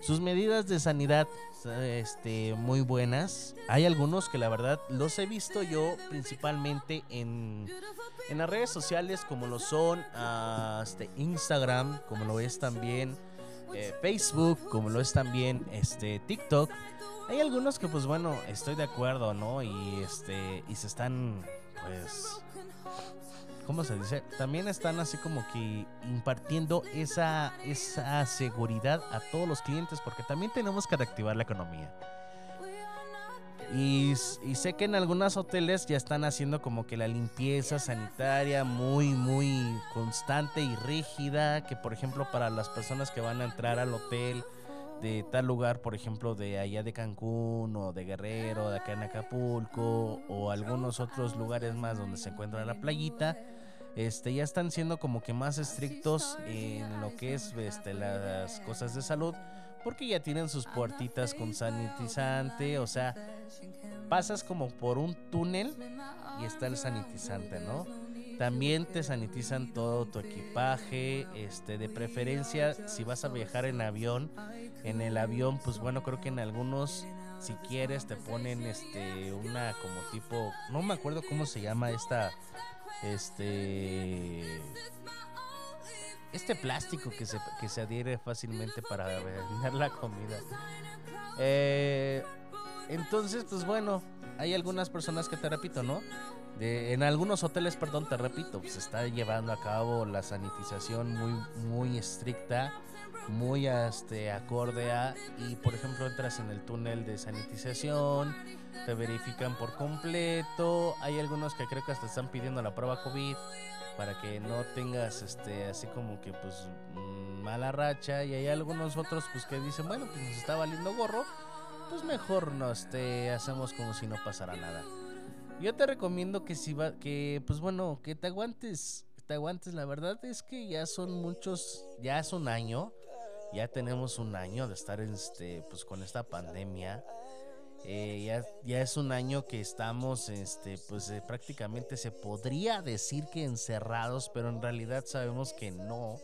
sus medidas de sanidad este muy buenas. Hay algunos que la verdad los he visto yo principalmente en, en las redes sociales como lo son ah, este, Instagram, como lo es también eh, Facebook, como lo es también este TikTok. Hay algunos que pues bueno, estoy de acuerdo, ¿no? Y este y se están pues ¿cómo se dice? También están así como que impartiendo esa, esa seguridad a todos los clientes porque también tenemos que reactivar la economía. Y, sé que en algunos hoteles ya están haciendo como que la limpieza sanitaria muy, muy constante y rígida. Que por ejemplo para las personas que van a entrar al hotel de tal lugar, por ejemplo de allá de Cancún o de Guerrero, de acá en Acapulco o algunos otros lugares más donde se encuentra la playita este, ya están siendo como que más estrictos en lo que es este, las cosas de salud, porque ya tienen sus puertitas con sanitizante, o sea, pasas como por un túnel y está el sanitizante, ¿no? También te sanitizan todo tu equipaje, este, de preferencia si vas a viajar en avión, en el avión, pues bueno, creo que en algunos si quieres te ponen este una como tipo, no me acuerdo cómo se llama esta este este plástico que se, que se adhiere fácilmente para vender la comida. Eh, entonces, pues bueno, hay algunas personas que te repito, ¿no? De, en algunos hoteles, perdón, te repito, pues, se está llevando a cabo la sanitización muy, muy estricta, muy este, acorde y por ejemplo entras en el túnel de sanitización, te verifican por completo, hay algunos que creo que hasta están pidiendo la prueba COVID para que no tengas este así como que pues mm, mala racha. Y hay algunos otros pues que dicen bueno pues nos está valiendo gorro pues mejor no este hacemos como si no pasara nada yo te recomiendo que si va que pues bueno que te aguantes te aguantes. La verdad es que ya son muchos ya es un año ya tenemos un año de estar este pues con esta pandemia eh, ya, ya, es un año que estamos, este, pues eh, prácticamente se podría decir que encerrados, pero en realidad sabemos que no,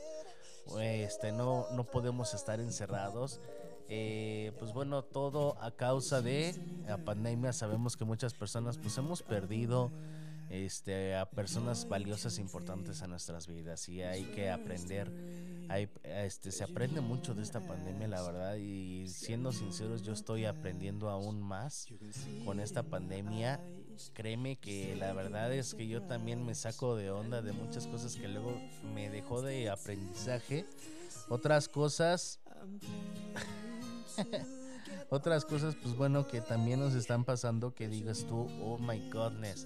este, no, no podemos estar encerrados. Eh, pues bueno, todo a causa de la pandemia. Sabemos que muchas personas, pues hemos perdido este, a personas valiosas e importantes a nuestras vidas y hay que aprender. Hay, este, se aprende mucho de esta pandemia, la verdad, y siendo sinceros, yo estoy aprendiendo aún más con esta pandemia. Créeme que la verdad es que yo también me saco de onda de muchas cosas que luego me dejó de aprendizaje. Otras cosas... Otras cosas, pues bueno, que también nos están pasando, que digas tú, oh my godness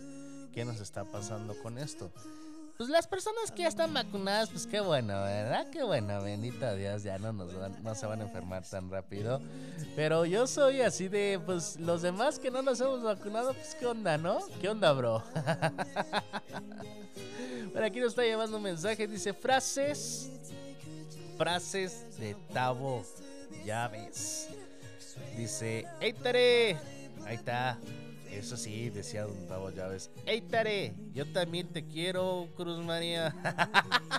¿Qué nos está pasando con esto? Pues las personas que ya están vacunadas, pues qué bueno, ¿verdad? Qué bueno, bendito Dios, ya no, nos no se van a enfermar tan rápido. Pero yo soy así de, pues los demás que no nos hemos vacunado, pues qué onda, ¿no? ¿Qué onda, bro? Por aquí nos está llevando un mensaje, dice frases, frases de Tavo Llaves. Dice, ¡Ey, Tare! Ahí está. Eso sí, decía Don Tavo Llaves. ¡Ey, Tare! Yo también te quiero, Cruz María.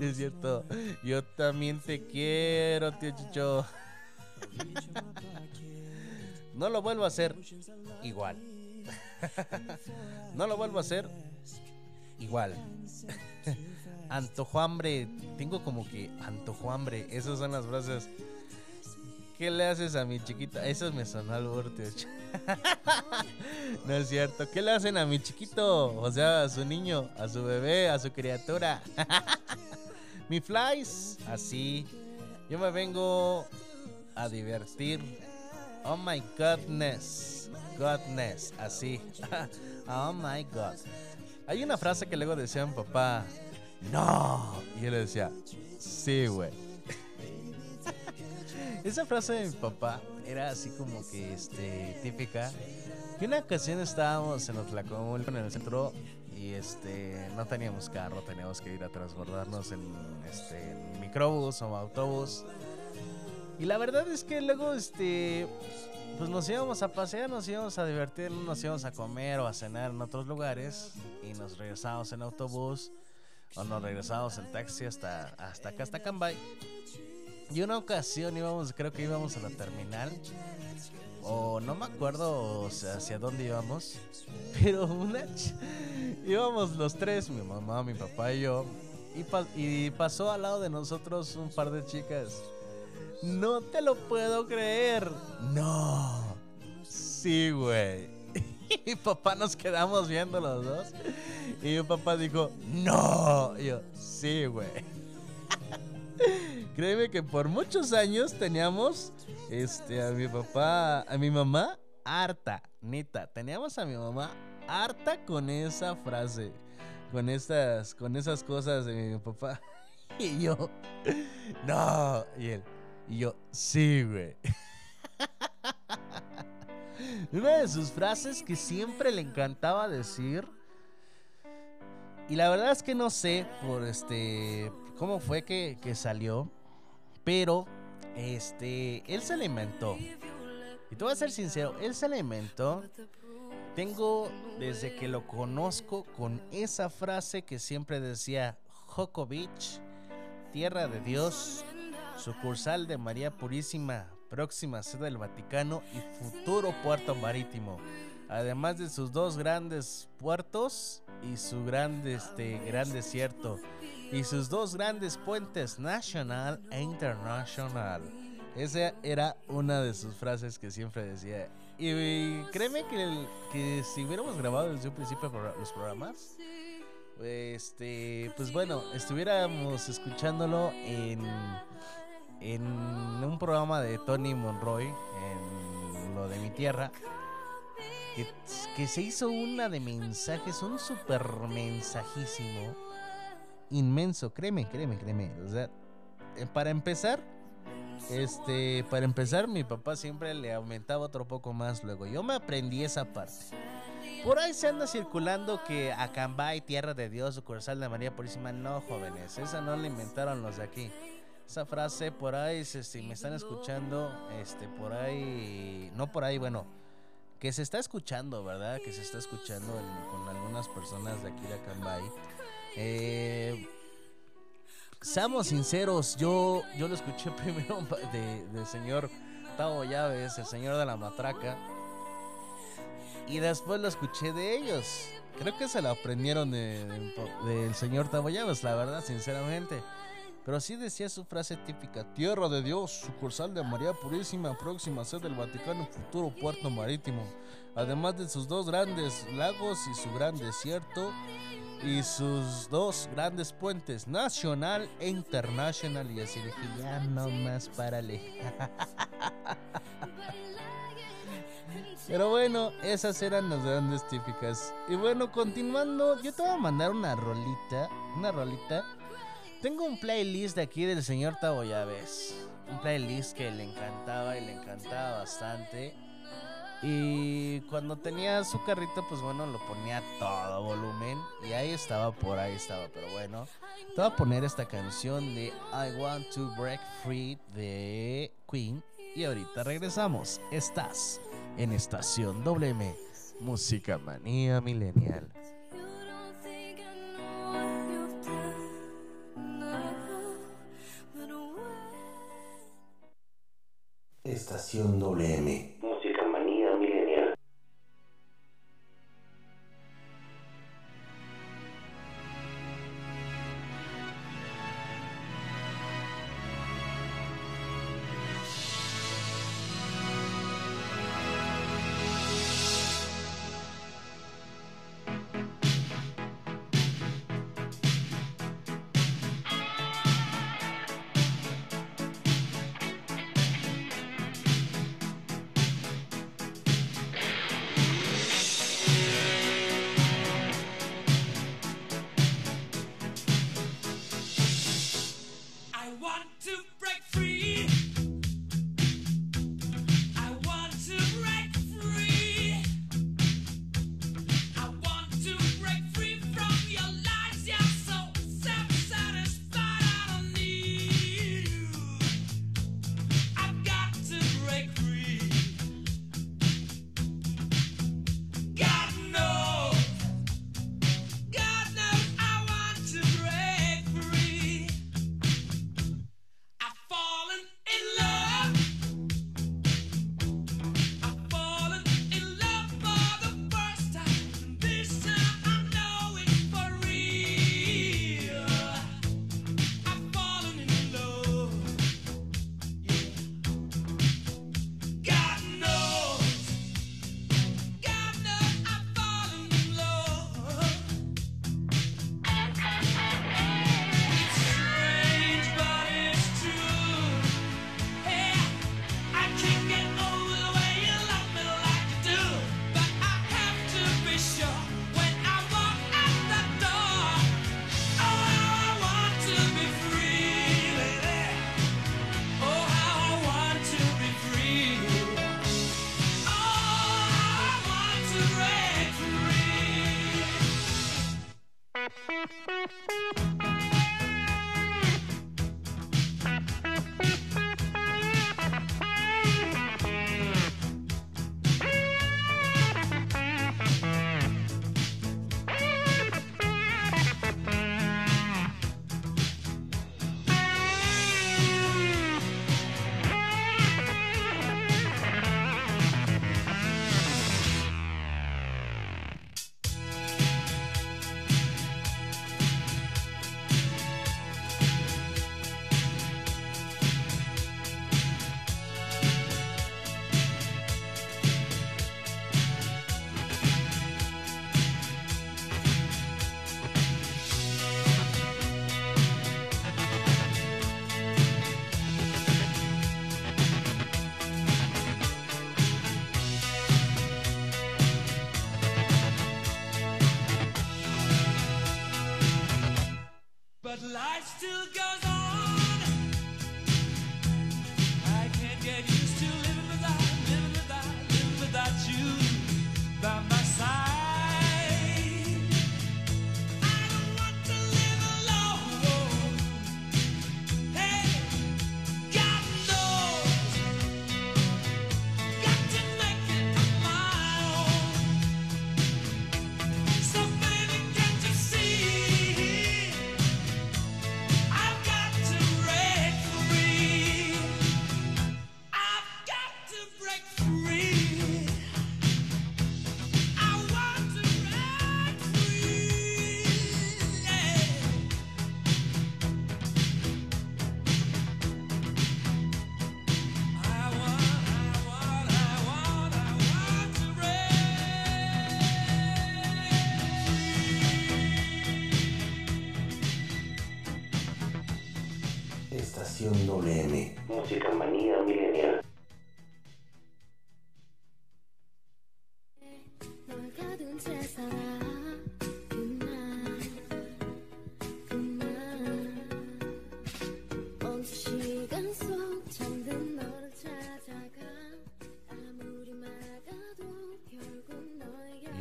es cierto. Yo también te quiero, tío Chicho. no lo vuelvo a hacer igual. no lo vuelvo a hacer igual. antojo hambre. Tengo como que antojo hambre. Esas son las frases ¿Qué le haces a mi chiquita? Eso me sonó al tío. no es cierto. ¿Qué le hacen a mi chiquito? O sea, a su niño, a su bebé, a su criatura. mi flies, así. Yo me vengo a divertir. Oh my godness. Godness, así. oh my god. Hay una frase que luego decía mi papá. No. Y le decía, sí, güey. Esa frase de mi papá era así como que este típica. Que una ocasión estábamos en Otlacomulco, en el centro, y este no teníamos carro, teníamos que ir a transbordarnos en este en microbús o autobús. Y la verdad es que luego este pues nos íbamos a pasear, nos íbamos a divertir, nos íbamos a comer o a cenar en otros lugares y nos regresábamos en autobús o nos regresábamos en taxi hasta hasta acá hasta Cambay. Y una ocasión íbamos, creo que íbamos a la terminal o no me acuerdo hacia dónde íbamos, pero una íbamos los tres, mi mamá, mi papá y yo, y, pa- y pasó al lado de nosotros un par de chicas. No te lo puedo creer. No. Sí, güey. Y papá nos quedamos viendo los dos. Y mi papá dijo, no. Y yo, sí, güey. Créeme que por muchos años teníamos este, a mi papá, a mi mamá, harta, neta. Teníamos a mi mamá harta con esa frase, con estas, con esas cosas de mi papá. Y yo, no. Y él, y yo, sí, güey. Una de sus frases que siempre le encantaba decir. Y la verdad es que no sé por este cómo fue que, que salió. Pero este él se la inventó. Y te voy a ser sincero, él se la inventó. Tengo desde que lo conozco con esa frase que siempre decía Beach, tierra de Dios, sucursal de María Purísima, próxima sede del Vaticano y futuro puerto marítimo. Además de sus dos grandes puertos y su grande, este, gran desierto. Y sus dos grandes puentes, nacional e internacional. Esa era una de sus frases que siempre decía. Y, créeme que, el- que si hubiéramos grabado desde un principio los programas, este, pues bueno, estuviéramos escuchándolo en, en un programa de Tony Monroy, en lo de mi tierra, que, que se hizo una de mensajes, un super mensajísimo, inmenso, créeme, créeme, créeme. O sea, eh, para empezar, este, para empezar, mi papá siempre le aumentaba otro poco más luego. Yo me aprendí esa parte. Por ahí se anda circulando que Acambay, Tierra de Dios, sucursal de María Purísima. No, jóvenes, esa no la inventaron los de aquí. Esa frase por ahí, si me están escuchando, este, por ahí, no por ahí, bueno, que se está escuchando, ¿verdad? Que se está escuchando con algunas personas de aquí de Acambay. Eh, seamos sinceros, yo, yo lo escuché primero de- del señor Tavo Llaves, el señor de la matraca. Y después lo escuché de ellos. Creo que se lo aprendieron de- de- del señor Tavo Llaves, la verdad, sinceramente. Pero sí decía su frase típica: Tierra de Dios, sucursal de María Purísima, próxima sede del Vaticano, futuro puerto marítimo. Además de sus dos grandes lagos y su gran desierto, y sus dos grandes puentes, nacional e internacional. Y así dije: Ya no más, párale. Pero bueno, esas eran las grandes típicas. Y bueno, continuando, yo te voy a mandar una rolita. Una rolita. Tengo un playlist de aquí del señor Tabo. Un playlist que le encantaba y le encantaba bastante. Y cuando tenía su carrito, pues bueno, lo ponía todo volumen. Y ahí estaba, por ahí estaba. Pero bueno, te voy a poner esta canción de I Want to Break Free de Queen. Y ahorita regresamos. Estás en Estación WM. Música Manía Millennial. Estación WM.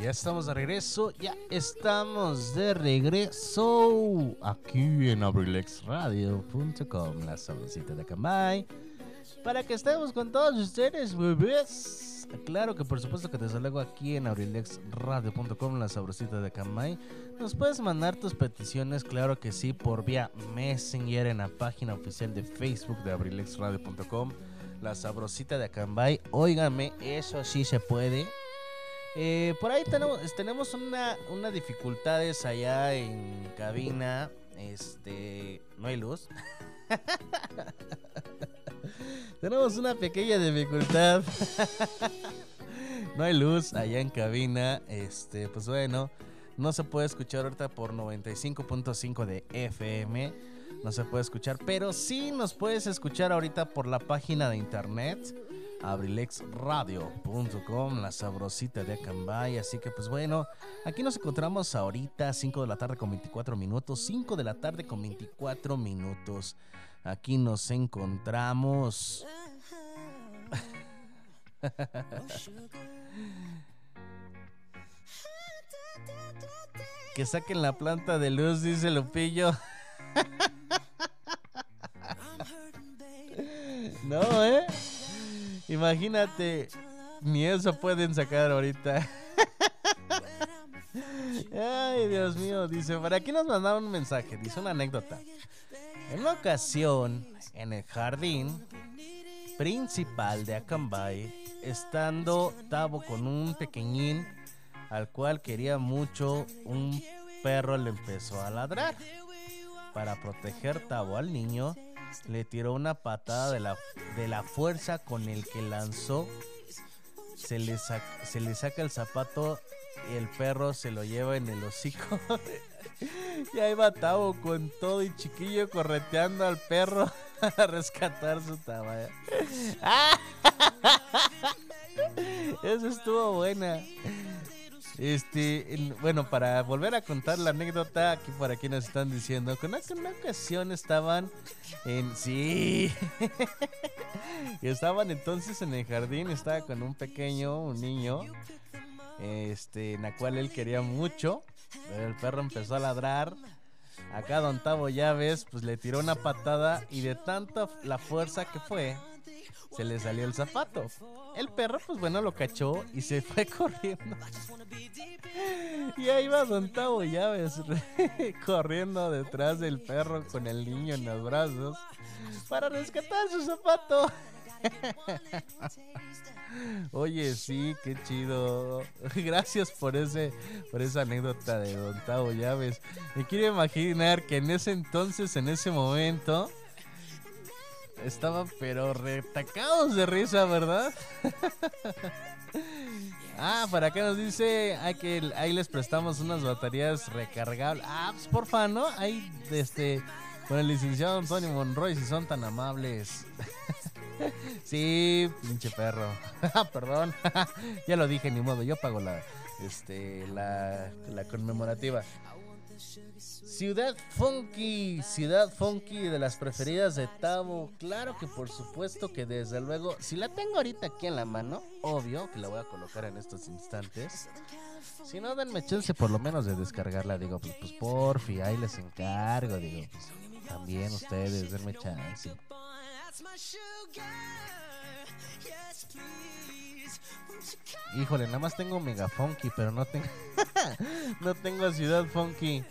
Ya estamos de regreso, ya estamos de regreso aquí en abrilexradio.com, la sabrosita de Acambay, para que estemos con todos ustedes, bebés. Claro que por supuesto que desde luego aquí en abrilexradio.com, la sabrosita de Acambay, nos puedes mandar tus peticiones, claro que sí, por vía Messenger en la página oficial de Facebook de abrilexradio.com, la sabrosita de Acambay. Óigame, eso sí se puede. Eh, por ahí tenemos, tenemos una, una dificultades allá en cabina. Este, no hay luz. tenemos una pequeña dificultad. no hay luz allá en cabina. Este, pues bueno, no se puede escuchar ahorita por 95.5 de FM. No se puede escuchar, pero sí nos puedes escuchar ahorita por la página de internet abrilexradio.com, la sabrosita de Acambay. Así que, pues bueno, aquí nos encontramos ahorita, 5 de la tarde con 24 minutos. 5 de la tarde con 24 minutos. Aquí nos encontramos. que saquen la planta de luz, dice Lupillo. no, ¿eh? Imagínate, ni eso pueden sacar ahorita. Ay, Dios mío, dice, por aquí nos mandaron un mensaje, dice una anécdota. En una ocasión, en el jardín principal de Acambay, estando Tabo con un pequeñín al cual quería mucho, un perro le empezó a ladrar. Para proteger Tabo al niño, le tiró una patada de la, de la fuerza con el que lanzó. Se le, sac- se le saca el zapato y el perro se lo lleva en el hocico. y ahí va Tabo con todo y chiquillo correteando al perro a rescatar su tamaño. Eso estuvo buena. Este, en- bueno, para volver a contar la anécdota, aquí por aquí nos están diciendo que que una ocasión estaban en. Sí. estaban entonces en el jardín, estaba con un pequeño, un niño, este, en la cual él quería mucho, pero el perro empezó a ladrar. Acá Don Tavo Llaves, pues le tiró una patada y de tanta la fuerza que fue, se le salió el zapato. El perro, pues bueno, lo cachó y se fue corriendo. Y ahí va Don Tavo Llaves corriendo detrás del perro con el niño en los brazos para rescatar su zapato. Oye, sí, qué chido. Gracias por ese, por esa anécdota de Don Tavo Llaves. Me quiero imaginar que en ese entonces, en ese momento, estaban pero retacados de risa, ¿verdad? ah, para acá nos dice, hay que ahí les prestamos unas baterías recargables. Ah, pues porfa, ¿no? Ahí, este, con el licenciado Antonio Monroy, si son tan amables. sí, pinche perro. Perdón. ya lo dije, ni modo, yo pago la, este, la, la conmemorativa. Ciudad Funky, Ciudad Funky de las preferidas de Tavo. Claro que por supuesto que desde luego, si la tengo ahorita aquí en la mano, obvio que la voy a colocar en estos instantes. Si no, denme chance por lo menos de descargarla. Digo, pues, pues porfi, ahí les encargo. Digo, pues también ustedes, denme chance. Híjole, nada más tengo Mega Funky, pero no tengo. no tengo Ciudad Funky.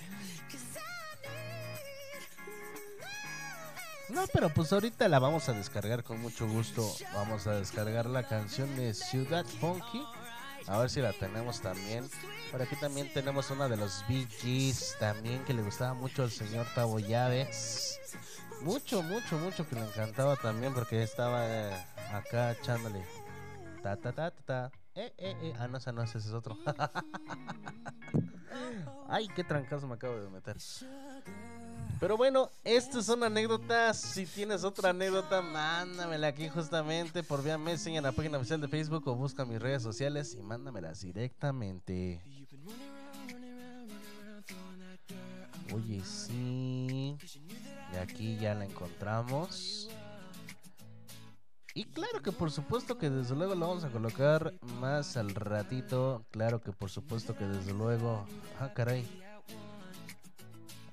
No, pero pues ahorita la vamos a descargar con mucho gusto. Vamos a descargar la canción de Ciudad Funky. A ver si la tenemos también. Por aquí también tenemos una de los Gees también que le gustaba mucho al señor Tabo Llaves. Mucho, mucho, mucho que le encantaba también porque estaba eh, acá echándole. Ta, ta, ta, ta, ta. Eh, eh, eh. Ah, no, esa no, ese es otro. Ay, qué trancazo me acabo de meter. Pero bueno, estas son anécdotas. Si tienes otra anécdota, mándamela aquí justamente por vía Messenger en la página oficial de Facebook o busca mis redes sociales y mándamelas directamente. Oye, sí. Y aquí ya la encontramos. Y claro que por supuesto que desde luego lo vamos a colocar más al ratito. Claro que por supuesto que desde luego. Ah, caray.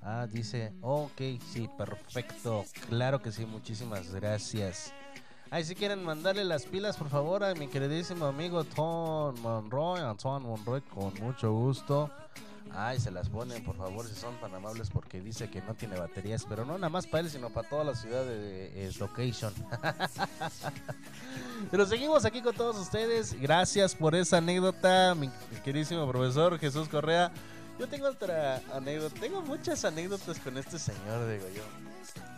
Ah, dice, ok, sí, perfecto. Claro que sí, muchísimas gracias. Ay, si quieren mandarle las pilas, por favor, a mi queridísimo amigo Tom Monroy, Antoine Monroy, con mucho gusto. Ay, se las ponen, por favor, si son tan amables, porque dice que no tiene baterías, pero no nada más para él, sino para toda la ciudad de, eh, Location. pero seguimos aquí con todos ustedes. Gracias por esa anécdota, mi queridísimo profesor Jesús Correa. Yo tengo otra anécdota. Tengo muchas anécdotas con este señor, digo yo.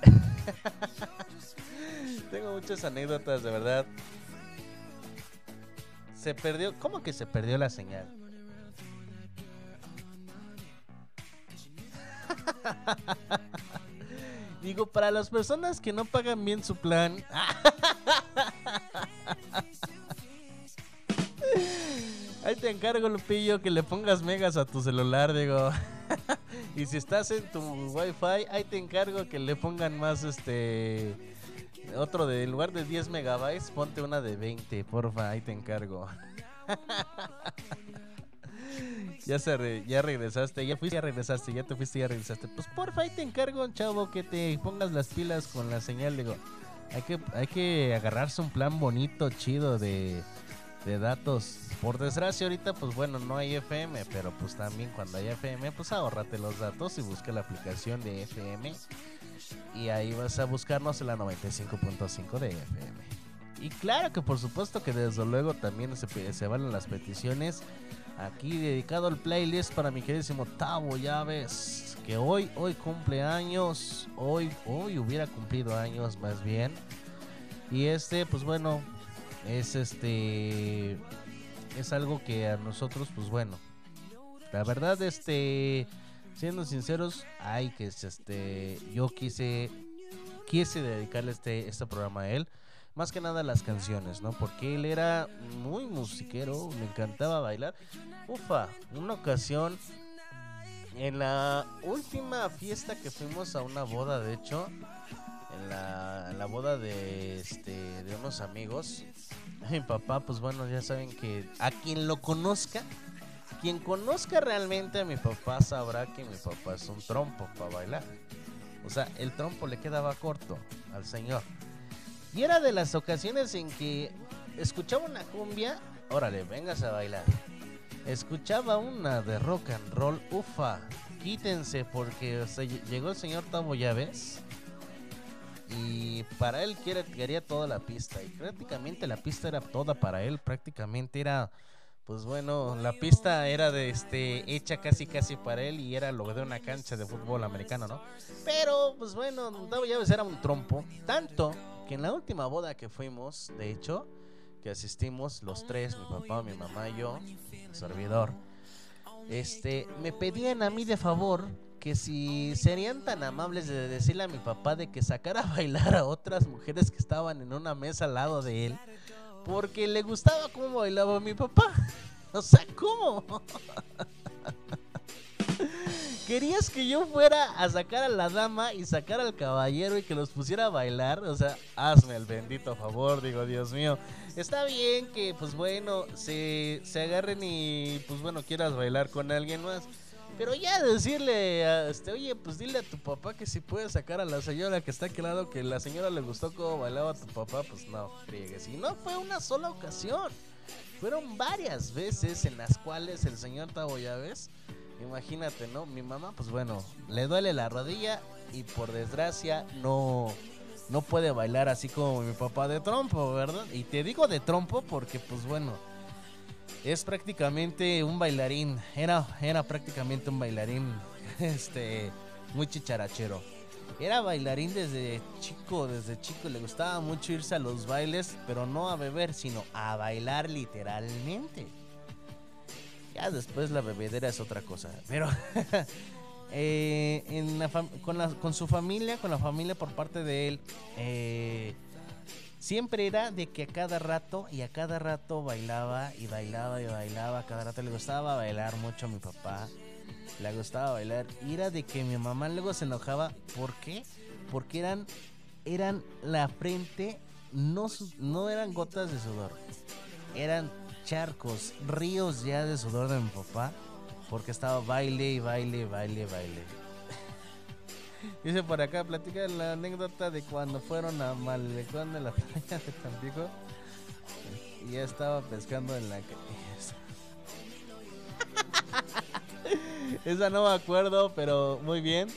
tengo muchas anécdotas, de verdad. Se perdió. ¿Cómo que se perdió la señal? Digo, para las personas que no pagan bien su plan. Ahí te encargo, Lupillo, que le pongas megas a tu celular, digo. y si estás en tu wifi, ahí te encargo que le pongan más este. Otro de, en lugar de 10 megabytes, ponte una de 20, porfa, ahí te encargo. Ya se ya regresaste, ya fuiste, ya regresaste, ya te fuiste, ya regresaste. Pues porfa, ahí te encargo, chavo, que te pongas las pilas con la señal, digo. Hay que, hay que agarrarse un plan bonito, chido de, de datos. Por desgracia ahorita pues bueno no hay FM, pero pues también cuando hay FM pues ahórrate los datos y busca la aplicación de FM y ahí vas a buscarnos la 95.5 de FM. Y claro que por supuesto que desde luego también se, se valen las peticiones. Aquí dedicado al playlist para mi queridísimo Tavo Llaves, que hoy, hoy cumple años, hoy, hoy hubiera cumplido años más bien. Y este, pues bueno, es este es algo que a nosotros pues bueno la verdad este siendo sinceros ay que es, este yo quise quise dedicarle este este programa a él más que nada las canciones no porque él era muy musiquero le encantaba bailar. Ufa una ocasión en la última fiesta que fuimos a una boda de hecho en la, boda de este de unos amigos mi papá pues bueno ya saben que a quien lo conozca quien conozca realmente a mi papá sabrá que mi papá es un trompo para bailar. O sea el trompo le quedaba corto al señor y era de las ocasiones en que escuchaba una cumbia órale vengas a bailar. Escuchaba una de rock and roll ufa quítense porque llegó el señor Tabo Llaves y para él quiere- quería toda la pista y prácticamente la pista era toda para él prácticamente era pues bueno la pista era de este hecha casi casi para él y era lo de una cancha de fútbol americano no pero pues bueno Davo Llaves era un trompo tanto que en la última boda que fuimos de hecho que asistimos los tres mi papá mi mamá y yo el servidor este, me pedían a mí de favor que si serían tan amables de decirle a mi papá de que sacara a bailar a otras mujeres que estaban en una mesa al lado de él, porque le gustaba cómo bailaba mi papá. O sea, ¿cómo? ¿Querías que yo fuera a sacar a la dama y sacar al caballero y que los pusiera a bailar? O sea, hazme el bendito favor, digo, Dios mío. Está bien que, pues bueno, se, se agarren y, pues bueno, quieras bailar con alguien más. Pero ya decirle, a este, oye, pues dile a tu papá que si puede sacar a la señora que está aquí al lado, que la señora le gustó cómo bailaba a tu papá, pues no, friegues. Y no fue una sola ocasión. Fueron varias veces en las cuales el señor Tabo Llaves, imagínate, ¿no? Mi mamá, pues bueno, le duele la rodilla y por desgracia no, no puede bailar así como mi papá de trompo, ¿verdad? Y te digo de trompo porque, pues bueno, es prácticamente un bailarín. Era, era prácticamente un bailarín, este, muy chicharachero. Era bailarín desde chico, desde chico. Le gustaba mucho irse a los bailes, pero no a beber, sino a bailar literalmente. Ya después la bebedera es otra cosa. Pero eh, con, su familia, con la familia por parte de él, eh, siempre era de que a cada rato y a cada rato bailaba y bailaba y bailaba. A cada rato le gustaba bailar mucho a mi papá. Le gustaba bailar. Y era de que mi mamá luego se enojaba. ¿Por qué? Porque eran, eran la frente, no, no eran gotas de sudor. Eran charcos, ríos ya de sudor de mi papá. Porque estaba baile y baile baile baile. Dice por acá, platica la anécdota de cuando fueron a Malecón de la playa de Tampico. Y ya estaba pescando en la. Esa no me acuerdo, pero muy bien.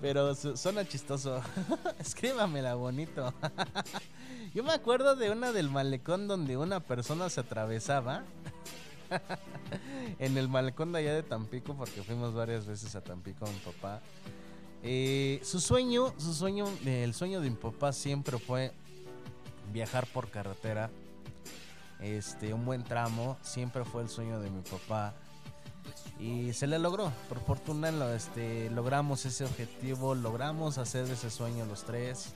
Pero su- suena chistoso. Escríbamela bonito. Yo me acuerdo de una del malecón donde una persona se atravesaba. en el malecón de allá de Tampico, porque fuimos varias veces a Tampico con mi papá. Eh, su sueño, su sueño, el sueño de mi papá siempre fue viajar por carretera. Este, un buen tramo, siempre fue el sueño de mi papá. Y se le logró, por fortuna este, logramos ese objetivo, logramos hacer ese sueño los tres,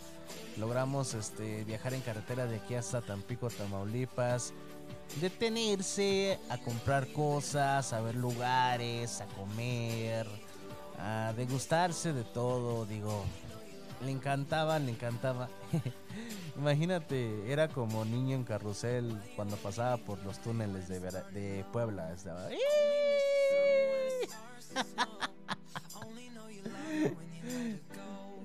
logramos este, viajar en carretera de aquí hasta Tampico, Tamaulipas, detenerse a comprar cosas, a ver lugares, a comer, a degustarse de todo, digo, le encantaba, le encantaba. Imagínate, era como niño en carrusel cuando pasaba por los túneles de, Vera- de Puebla. Estaba.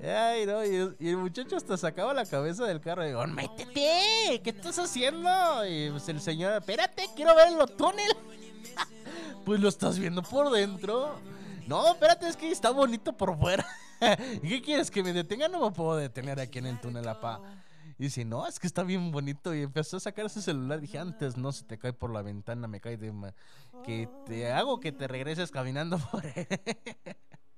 Ay, no, y, el- el muchacho hasta sacaba la cabeza del carro y digo, métete, ¿qué estás haciendo? Y pues el señor, espérate, quiero ver los túneles. pues lo estás viendo por dentro. No, espérate, es que está bonito por fuera. ¿Y qué quieres? ¿Que me detenga? No me puedo detener aquí en el túnel, apá. Y dice, no, es que está bien bonito. Y empezó a sacar su celular. Dije, antes no se te cae por la ventana, me cae de... Que te hago que te regreses caminando por.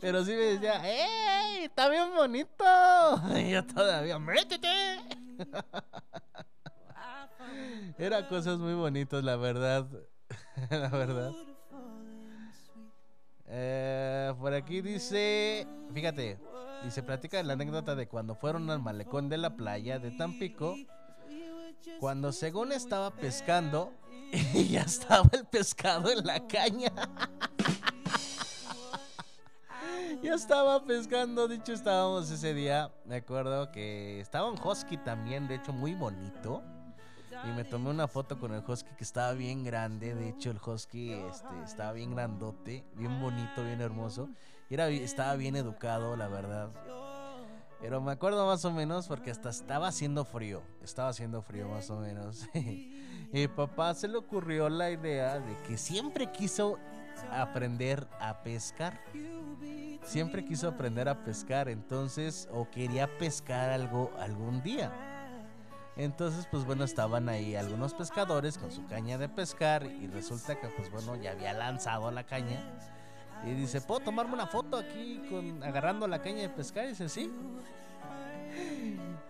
Pero sí me decía, ¡Ey! ¡Está bien bonito! Y yo todavía, ¡métete! Era cosas muy bonitas, la verdad. la verdad. Eh, por aquí dice, fíjate, dice, platica la anécdota de cuando fueron al malecón de la playa de Tampico, cuando según estaba pescando y ya estaba el pescado en la caña. Ya estaba pescando, dicho estábamos ese día, me acuerdo que estaba un husky también, de hecho muy bonito. Y me tomé una foto con el husky que estaba bien grande. De hecho, el husky este, estaba bien grandote, bien bonito, bien hermoso. Y era, estaba bien educado, la verdad. Pero me acuerdo más o menos porque hasta estaba haciendo frío. Estaba haciendo frío más o menos. y papá se le ocurrió la idea de que siempre quiso aprender a pescar. Siempre quiso aprender a pescar. Entonces, o quería pescar algo algún día. Entonces, pues bueno, estaban ahí algunos pescadores con su caña de pescar y resulta que, pues bueno, ya había lanzado la caña. Y dice, ¿puedo tomarme una foto aquí con agarrando la caña de pescar? Y dice, sí.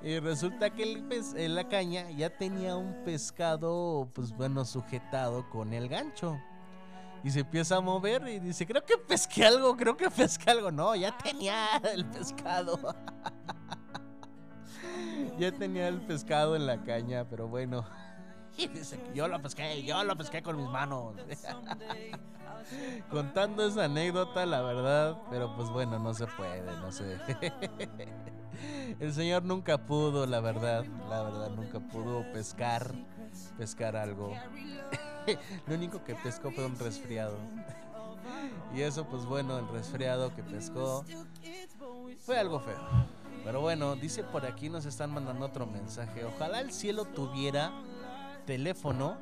Y resulta que el pez, eh, la caña ya tenía un pescado, pues bueno, sujetado con el gancho. Y se empieza a mover y dice, creo que pesqué algo, creo que pesqué algo. No, ya tenía el pescado. ya tenía el pescado en la caña, pero bueno. Y dice que yo lo pesqué, yo lo pesqué con mis manos. Contando esa anécdota, la verdad, pero pues bueno, no se puede, no sé. El señor nunca pudo, la verdad, la verdad, nunca pudo pescar, pescar algo. Lo único que pescó fue un resfriado. Y eso, pues bueno, el resfriado que pescó fue algo feo. Pero bueno, dice por aquí, nos están mandando otro mensaje. Ojalá el cielo tuviera teléfono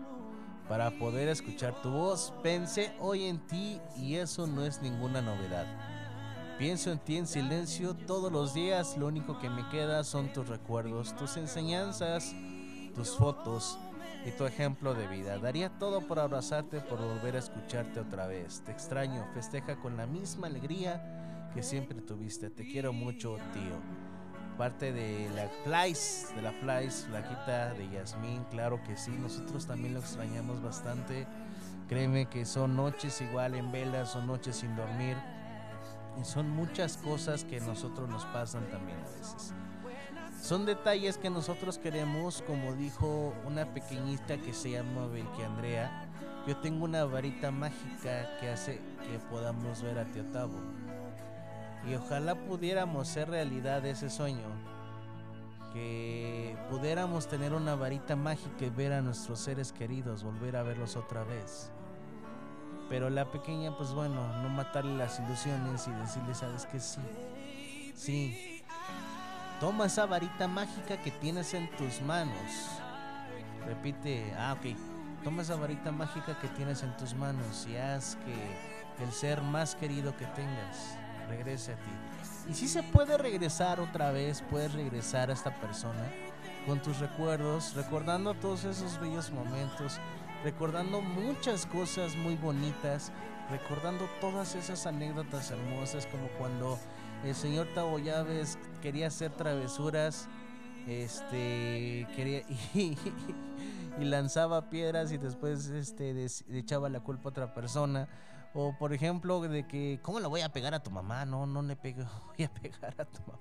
para poder escuchar tu voz. Pensé hoy en ti y eso no es ninguna novedad. Pienso en ti en silencio todos los días, lo único que me queda son tus recuerdos, tus enseñanzas, tus fotos y tu ejemplo de vida. Daría todo por abrazarte, por volver a escucharte otra vez. Te extraño, festeja con la misma alegría que siempre tuviste. Te quiero mucho, tío. Parte de la Flies, de la Flies, flaquita de Yasmín, claro que sí, nosotros también lo extrañamos bastante. Créeme que son noches igual en vela, son noches sin dormir. Y son muchas cosas que a nosotros nos pasan también a veces. Son detalles que nosotros queremos, como dijo una pequeñita que se llama Belki Andrea. Yo tengo una varita mágica que hace que podamos ver a Teotavo. Y ojalá pudiéramos ser realidad ese sueño. Que pudiéramos tener una varita mágica y ver a nuestros seres queridos, volver a verlos otra vez. Pero la pequeña, pues bueno, no matarle las ilusiones y decirle, sabes que sí. Sí. Toma esa varita mágica que tienes en tus manos. Repite, ah, ok. Toma esa varita mágica que tienes en tus manos y haz que el ser más querido que tengas regrese a ti. Y si se puede regresar otra vez, puedes regresar a esta persona con tus recuerdos, recordando todos esos bellos momentos, recordando muchas cosas muy bonitas, recordando todas esas anécdotas hermosas como cuando el señor Tabo Llaves quería hacer travesuras, este quería y, lanzaba piedras y después este echaba la culpa a otra persona. O por ejemplo, de que, ¿cómo le voy a pegar a tu mamá? No, no le voy a pegar a tu mamá.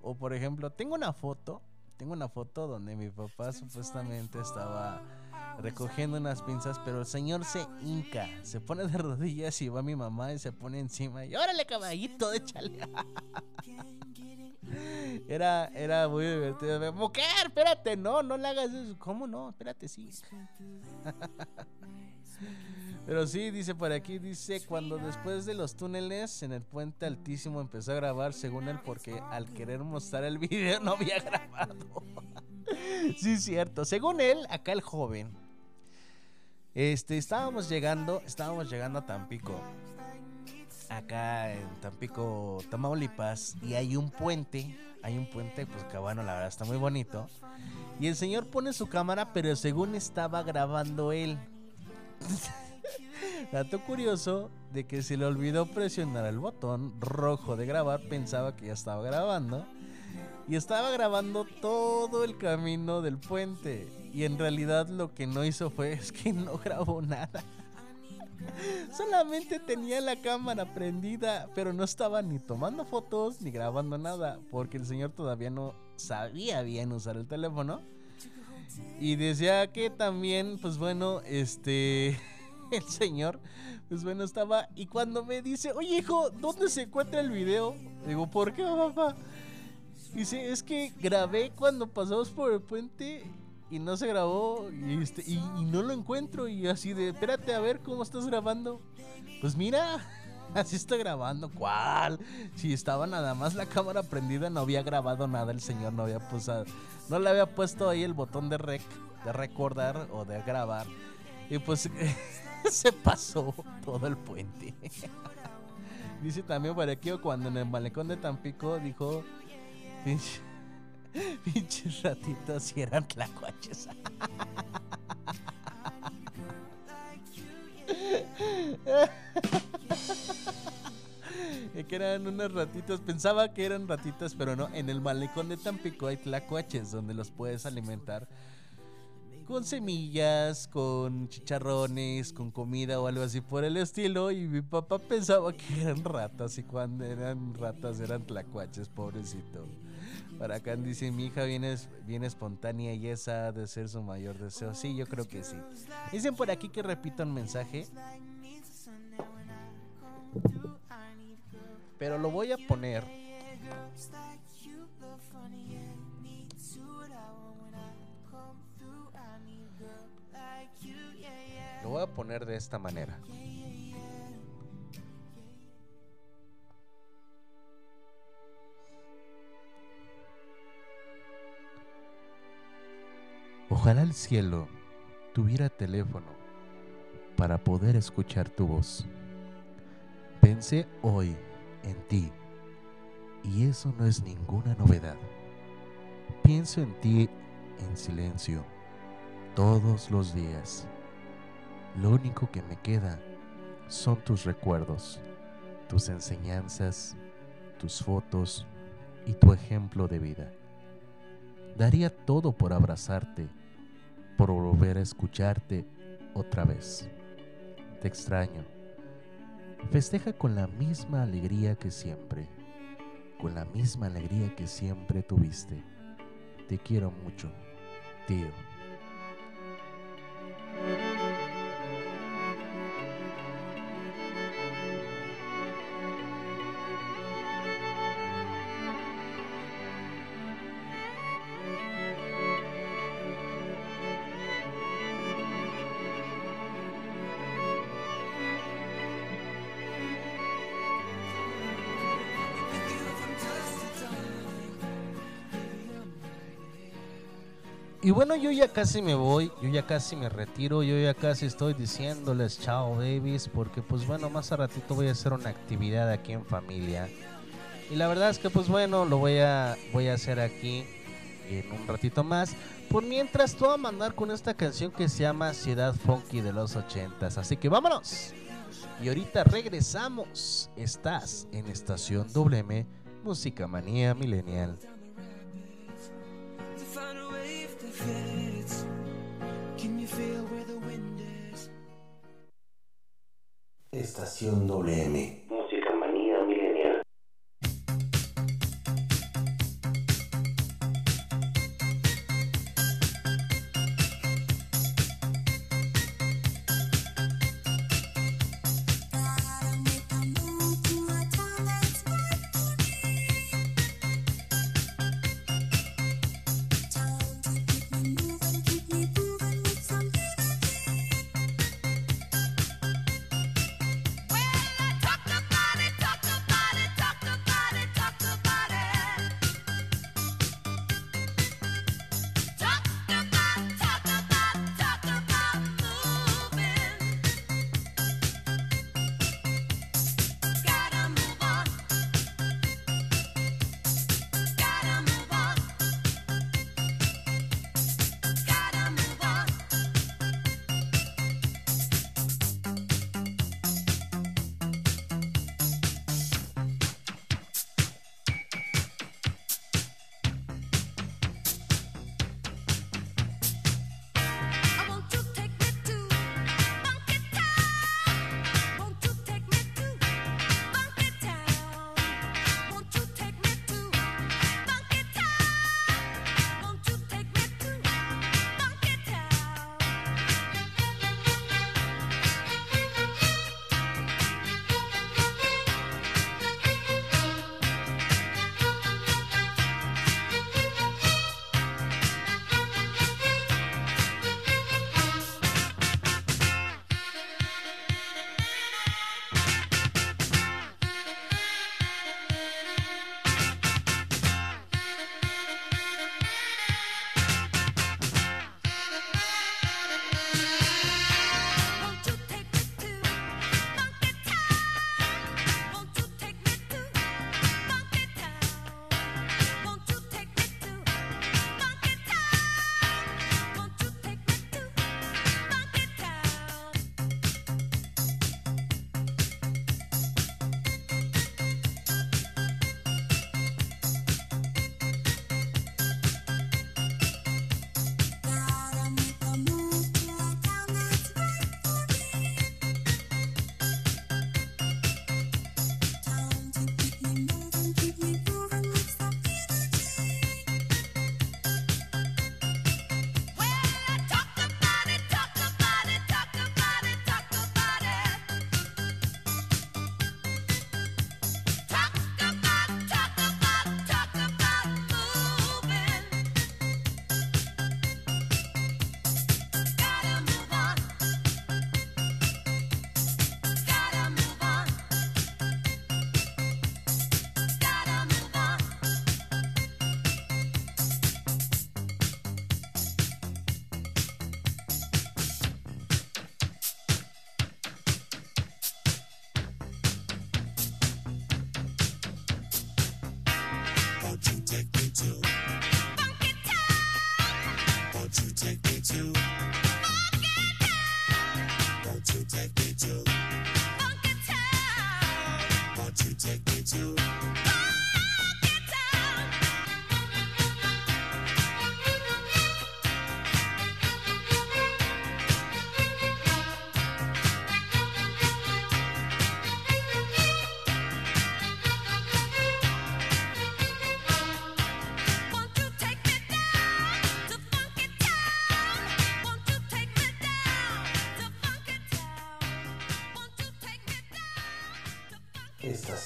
O por ejemplo, tengo una foto, tengo una foto donde mi papá supuestamente estaba recogiendo unas pinzas, pero el señor se hinca, se pone de rodillas y va mi mamá y se pone encima y órale caballito, échale. Era, era muy divertido. Mujer, espérate, no, no le hagas eso. ¿Cómo no? Espérate, sí. Pero sí, dice por aquí, dice, cuando después de los túneles en el puente altísimo empezó a grabar, según él, porque al querer mostrar el video no había grabado. sí, cierto. Según él, acá el joven, este, estábamos llegando, estábamos llegando a Tampico. Acá en Tampico, Tamaulipas, y hay un puente, hay un puente, pues que bueno, la verdad está muy bonito. Y el señor pone su cámara, pero según estaba grabando él. Dato curioso de que se le olvidó presionar el botón rojo de grabar, pensaba que ya estaba grabando. Y estaba grabando todo el camino del puente. Y en realidad lo que no hizo fue es que no grabó nada. Solamente tenía la cámara prendida, pero no estaba ni tomando fotos ni grabando nada, porque el señor todavía no sabía bien usar el teléfono. Y decía que también, pues bueno, este, el señor, pues bueno, estaba... Y cuando me dice, oye hijo, ¿dónde se encuentra el video? Digo, ¿por qué, papá? Dice, es que grabé cuando pasamos por el puente y no se grabó y, este, y, no lo encuentro. Y así de, espérate a ver cómo estás grabando. Pues mira, así está grabando. ¿Cuál? Si estaba nada más la cámara prendida, no había grabado nada. El señor no había puesto, no le había puesto ahí el botón de rec, de recordar o de grabar. Y pues se pasó todo el puente. Dice también aquí cuando en el malecón de Tampico dijo, pinche, pinches ratitos si eran tlacuaches. Que eran unas ratitas, pensaba que eran ratitas, pero no, en el malecón de Tampico hay tlacuaches donde los puedes alimentar con semillas, con chicharrones, con comida o algo así por el estilo. Y mi papá pensaba que eran ratas y cuando eran ratas eran tlacuaches, pobrecito. Para acá dice, mi hija viene, viene espontánea y esa ha de ser su mayor deseo. Sí, yo creo que sí. Dicen por aquí que repita un mensaje. Pero lo voy a poner. Voy a poner de esta manera. Ojalá el cielo tuviera teléfono para poder escuchar tu voz. Pensé hoy en ti y eso no es ninguna novedad. Pienso en ti en silencio todos los días. Lo único que me queda son tus recuerdos, tus enseñanzas, tus fotos y tu ejemplo de vida. Daría todo por abrazarte, por volver a escucharte otra vez. Te extraño. Festeja con la misma alegría que siempre, con la misma alegría que siempre tuviste. Te quiero mucho, tío. Bueno, yo ya casi me voy, yo ya casi me retiro, yo ya casi estoy diciéndoles chao babies, porque pues bueno, más a ratito voy a hacer una actividad aquí en familia. Y la verdad es que pues bueno, lo voy a, voy a hacer aquí en un ratito más. Por mientras, voy a mandar con esta canción que se llama Ciudad Funky de los ochentas. Así que vámonos. Y ahorita regresamos. Estás en Estación WM, Música Manía Millennial. Estación WM.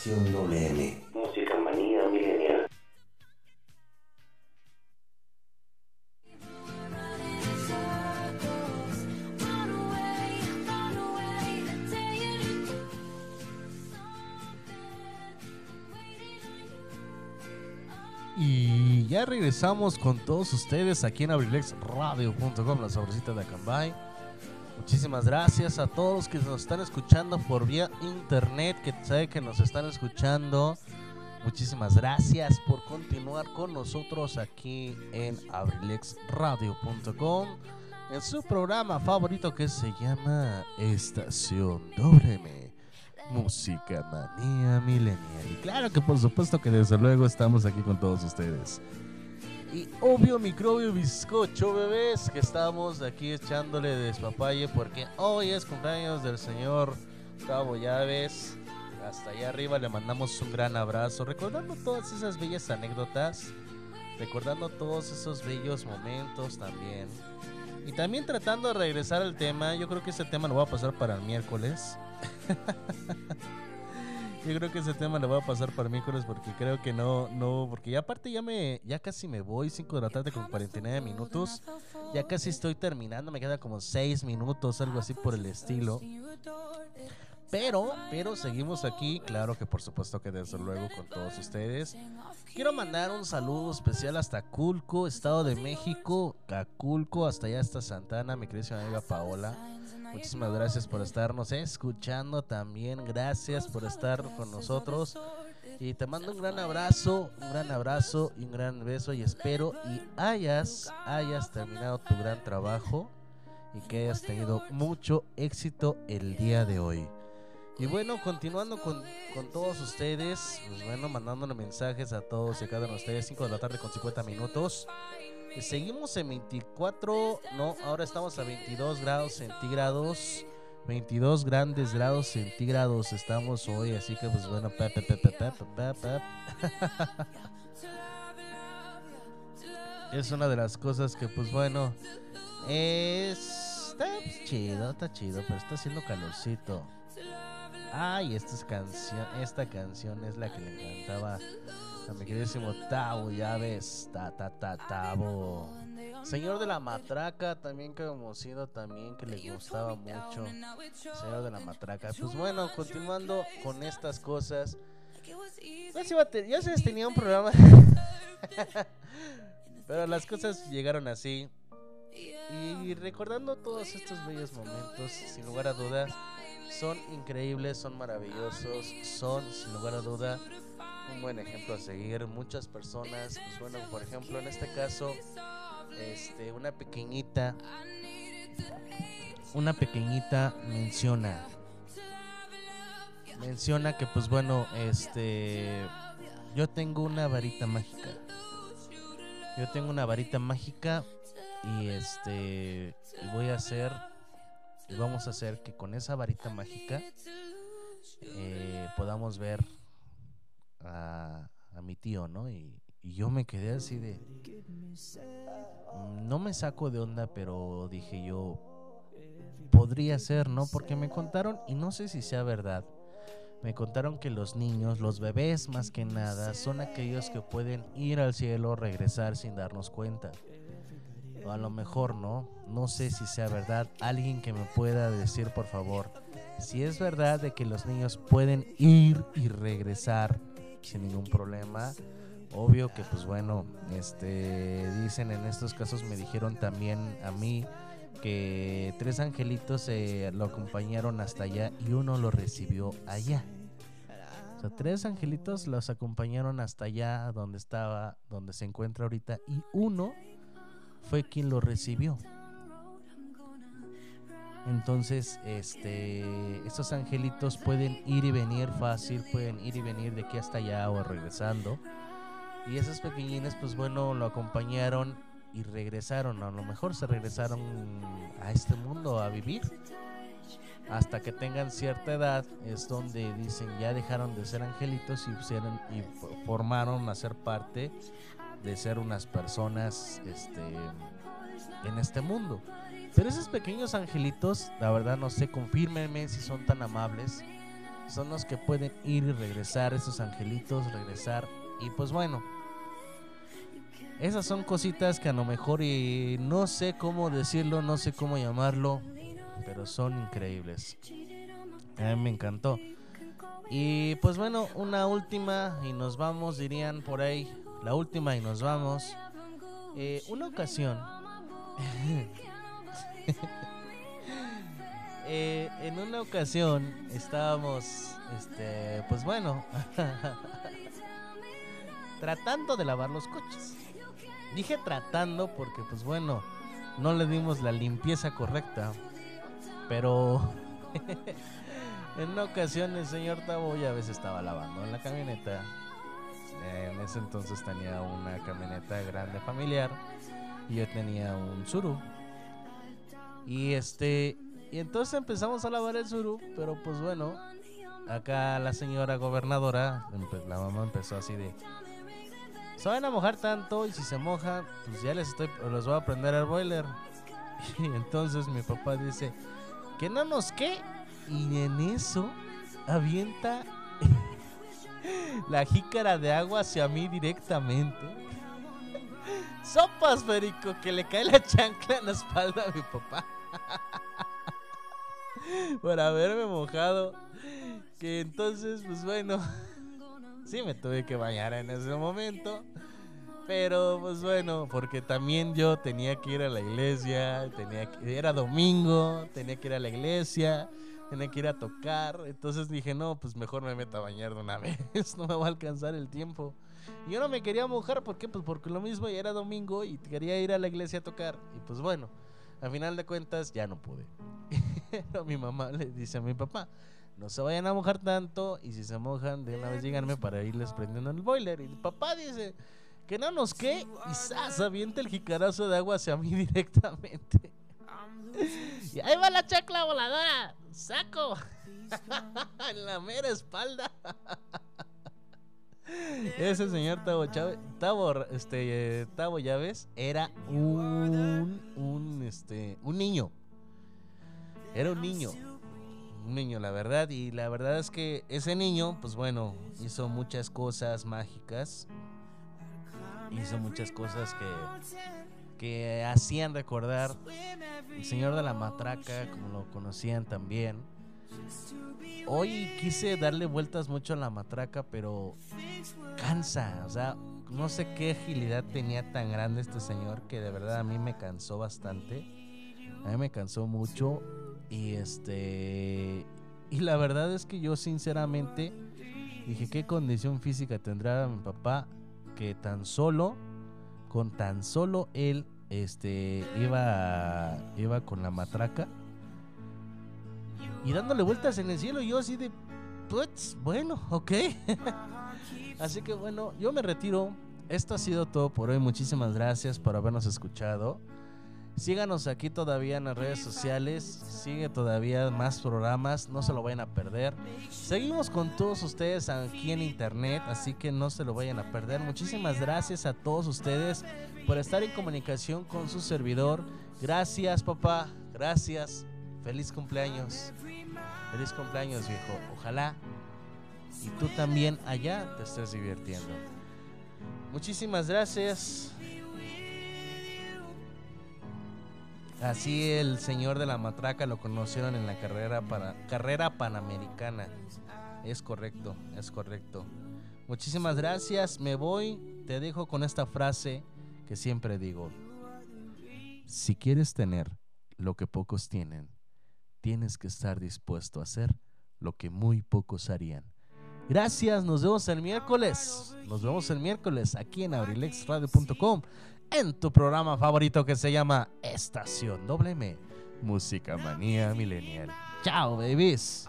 Estación WM. Música manía milenial. Y ya regresamos con todos ustedes aquí en abrilexradio.com, la sabrosita de Acambay. Muchísimas gracias a todos que nos están escuchando por vía internet, que sabe que nos están escuchando. Muchísimas gracias por continuar con nosotros aquí en abrilexradio.com en su programa favorito que se llama Estación WM. Música Manía Millennial. Y claro que por supuesto que desde luego estamos aquí con todos ustedes. Y obvio microbio bizcocho bebés que estamos aquí echándole despapalle porque hoy es cumpleaños del señor Cabo Llaves. Hasta allá arriba le mandamos un gran abrazo, recordando todas esas bellas anécdotas, recordando todos esos bellos momentos también. Y también tratando de regresar al tema, yo creo que ese tema lo voy a pasar para el miércoles. Yo creo que ese tema lo voy a pasar para miércoles porque creo que no, no, porque ya aparte ya me, ya casi me voy, 5 de la tarde con 49 minutos, ya casi estoy terminando, me queda como 6 minutos, algo así por el estilo. Pero, pero seguimos aquí, claro que por supuesto que desde luego con todos ustedes. Quiero mandar un saludo especial hasta Culco, Estado de México, Caculco, hasta allá hasta Santana, mi querida amiga Paola. Muchísimas gracias por estarnos escuchando también. Gracias por estar con nosotros. Y te mando un gran abrazo, un gran abrazo y un gran beso. Y espero y hayas, hayas terminado tu gran trabajo y que hayas tenido mucho éxito el día de hoy. Y bueno, continuando con, con todos ustedes, pues bueno, mandándole mensajes a todos y a cada uno de ustedes, 5 de la tarde con 50 minutos. Y Seguimos en 24, no, ahora estamos a 22 grados centígrados. 22 grandes grados centígrados estamos hoy, así que pues bueno, pep, pep, es una de las cosas que pues bueno, es, está pues, chido, está chido, pero está haciendo calorcito. Ay, esta es canción, esta canción es la que le encantaba mi queridísimo Tavo, ya ves, ta ta ta Tavo. Señor de la matraca, también sido también que le gustaba mucho. Señor de la matraca. Pues bueno, continuando con estas cosas. Ya se, ya se tenía un programa. Pero las cosas llegaron así. Y recordando todos estos bellos momentos, sin lugar a dudas, son increíbles, son maravillosos, son sin lugar a duda un buen ejemplo a seguir. Muchas personas, pues bueno, por ejemplo, en este caso, este, una pequeñita, una pequeñita menciona, menciona que pues bueno, este, yo tengo una varita mágica. Yo tengo una varita mágica y este, voy a hacer, y vamos a hacer que con esa varita mágica eh, podamos ver a, mi tío, ¿no? Y, y yo me quedé así de... mm, No me saco de onda, pero dije yo, podría ser, ¿no? Porque me contaron, y no sé si sea verdad, me contaron que los niños, los bebés más que nada, son aquellos que pueden ir al cielo, regresar sin darnos cuenta. O a lo mejor no, no sé si sea verdad. Alguien que me pueda decir, por favor, si es verdad de que los niños pueden ir y regresar sin ningún problema. Obvio que pues bueno, este dicen en estos casos me dijeron también a mí que tres angelitos eh, lo acompañaron hasta allá y uno lo recibió allá. O sea, tres angelitos los acompañaron hasta allá donde estaba, donde se encuentra ahorita y uno fue quien lo recibió. Entonces, este, estos angelitos pueden ir y venir fácil, pueden ir y venir de aquí hasta allá o regresando. Y esos pequeñines, pues bueno, lo acompañaron y regresaron. A lo mejor se regresaron a este mundo a vivir. Hasta que tengan cierta edad es donde dicen ya dejaron de ser angelitos y, y fo- formaron a ser parte de ser unas personas este, en este mundo. Pero esos pequeños angelitos, la verdad no sé, confírmenme si son tan amables. Son los que pueden ir y regresar, esos angelitos, regresar. Y pues bueno, esas son cositas que a lo mejor y no sé cómo decirlo, no sé cómo llamarlo, pero son increíbles. A mí me encantó. Y pues bueno, una última y nos vamos, dirían por ahí. La última y nos vamos. Eh, una ocasión. Eh, en una ocasión estábamos, este, pues bueno, tratando de lavar los coches. Dije tratando porque, pues bueno, no le dimos la limpieza correcta. Pero en una ocasión el señor Tabo ya ves estaba lavando en la camioneta. Eh, En ese entonces tenía una camioneta grande familiar y yo tenía un Suru. Y este, y entonces empezamos a lavar el Suru, pero pues bueno, acá la señora gobernadora, empe- la mamá empezó así de, se van a mojar tanto y si se mojan, pues ya les estoy, los voy a prender el boiler. Y entonces mi papá dice, que no nos qué, y en eso avienta la jícara de agua hacia mí directamente. Sopas, Perico, que le cae la chancla en la espalda a mi papá. Por haberme mojado. Que entonces, pues bueno, sí me tuve que bañar en ese momento. Pero pues bueno, porque también yo tenía que ir a la iglesia, tenía que, era domingo, tenía que ir a la iglesia, tenía que ir a tocar. Entonces dije, no, pues mejor me meto a bañar de una vez, no me va a alcanzar el tiempo. Y yo no me quería mojar, ¿por qué? Pues porque lo mismo ya era domingo y quería ir a la iglesia a tocar. Y pues bueno, al final de cuentas ya no pude. Pero mi mamá le dice a mi papá, no se vayan a mojar tanto y si se mojan de una vez díganme para irles prendiendo el boiler. Y el papá dice que no nos qué y ¡zas! avienta el jicarazo de agua hacia mí directamente. Y ahí va la chacla voladora, saco en la mera espalda. Ese señor Tavo Chávez, Tavo, este, Tavo Llaves era un, un, este, un niño. Era un niño. Un niño, la verdad. Y la verdad es que ese niño, pues bueno, hizo muchas cosas mágicas. Hizo muchas cosas que, que hacían recordar el señor de la matraca, como lo conocían también. Hoy quise darle vueltas mucho a la matraca, pero cansa. O sea, no sé qué agilidad tenía tan grande este señor que de verdad a mí me cansó bastante. A mí me cansó mucho. Y este. Y la verdad es que yo, sinceramente, dije: ¿Qué condición física tendrá mi papá? Que tan solo, con tan solo él, este, iba, iba con la matraca y dándole vueltas en el cielo. Yo así de, pues, bueno, ok. así que bueno, yo me retiro. Esto ha sido todo por hoy. Muchísimas gracias por habernos escuchado. Síganos aquí todavía en las redes sociales. Sigue todavía más programas. No se lo vayan a perder. Seguimos con todos ustedes aquí en internet. Así que no se lo vayan a perder. Muchísimas gracias a todos ustedes por estar en comunicación con su servidor. Gracias, papá. Gracias. Feliz cumpleaños. Feliz cumpleaños, viejo. Ojalá y tú también allá te estés divirtiendo. Muchísimas gracias. Así el señor de la matraca lo conocieron en la carrera para carrera panamericana. Es correcto, es correcto. Muchísimas gracias. Me voy. Te dejo con esta frase que siempre digo. Si quieres tener lo que pocos tienen, tienes que estar dispuesto a hacer lo que muy pocos harían. Gracias, nos vemos el miércoles. Nos vemos el miércoles aquí en abrilexradio.com en tu programa favorito que se llama Estación WM Música Manía Millennial. Chao, babies.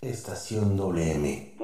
Estación WM.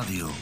Radio.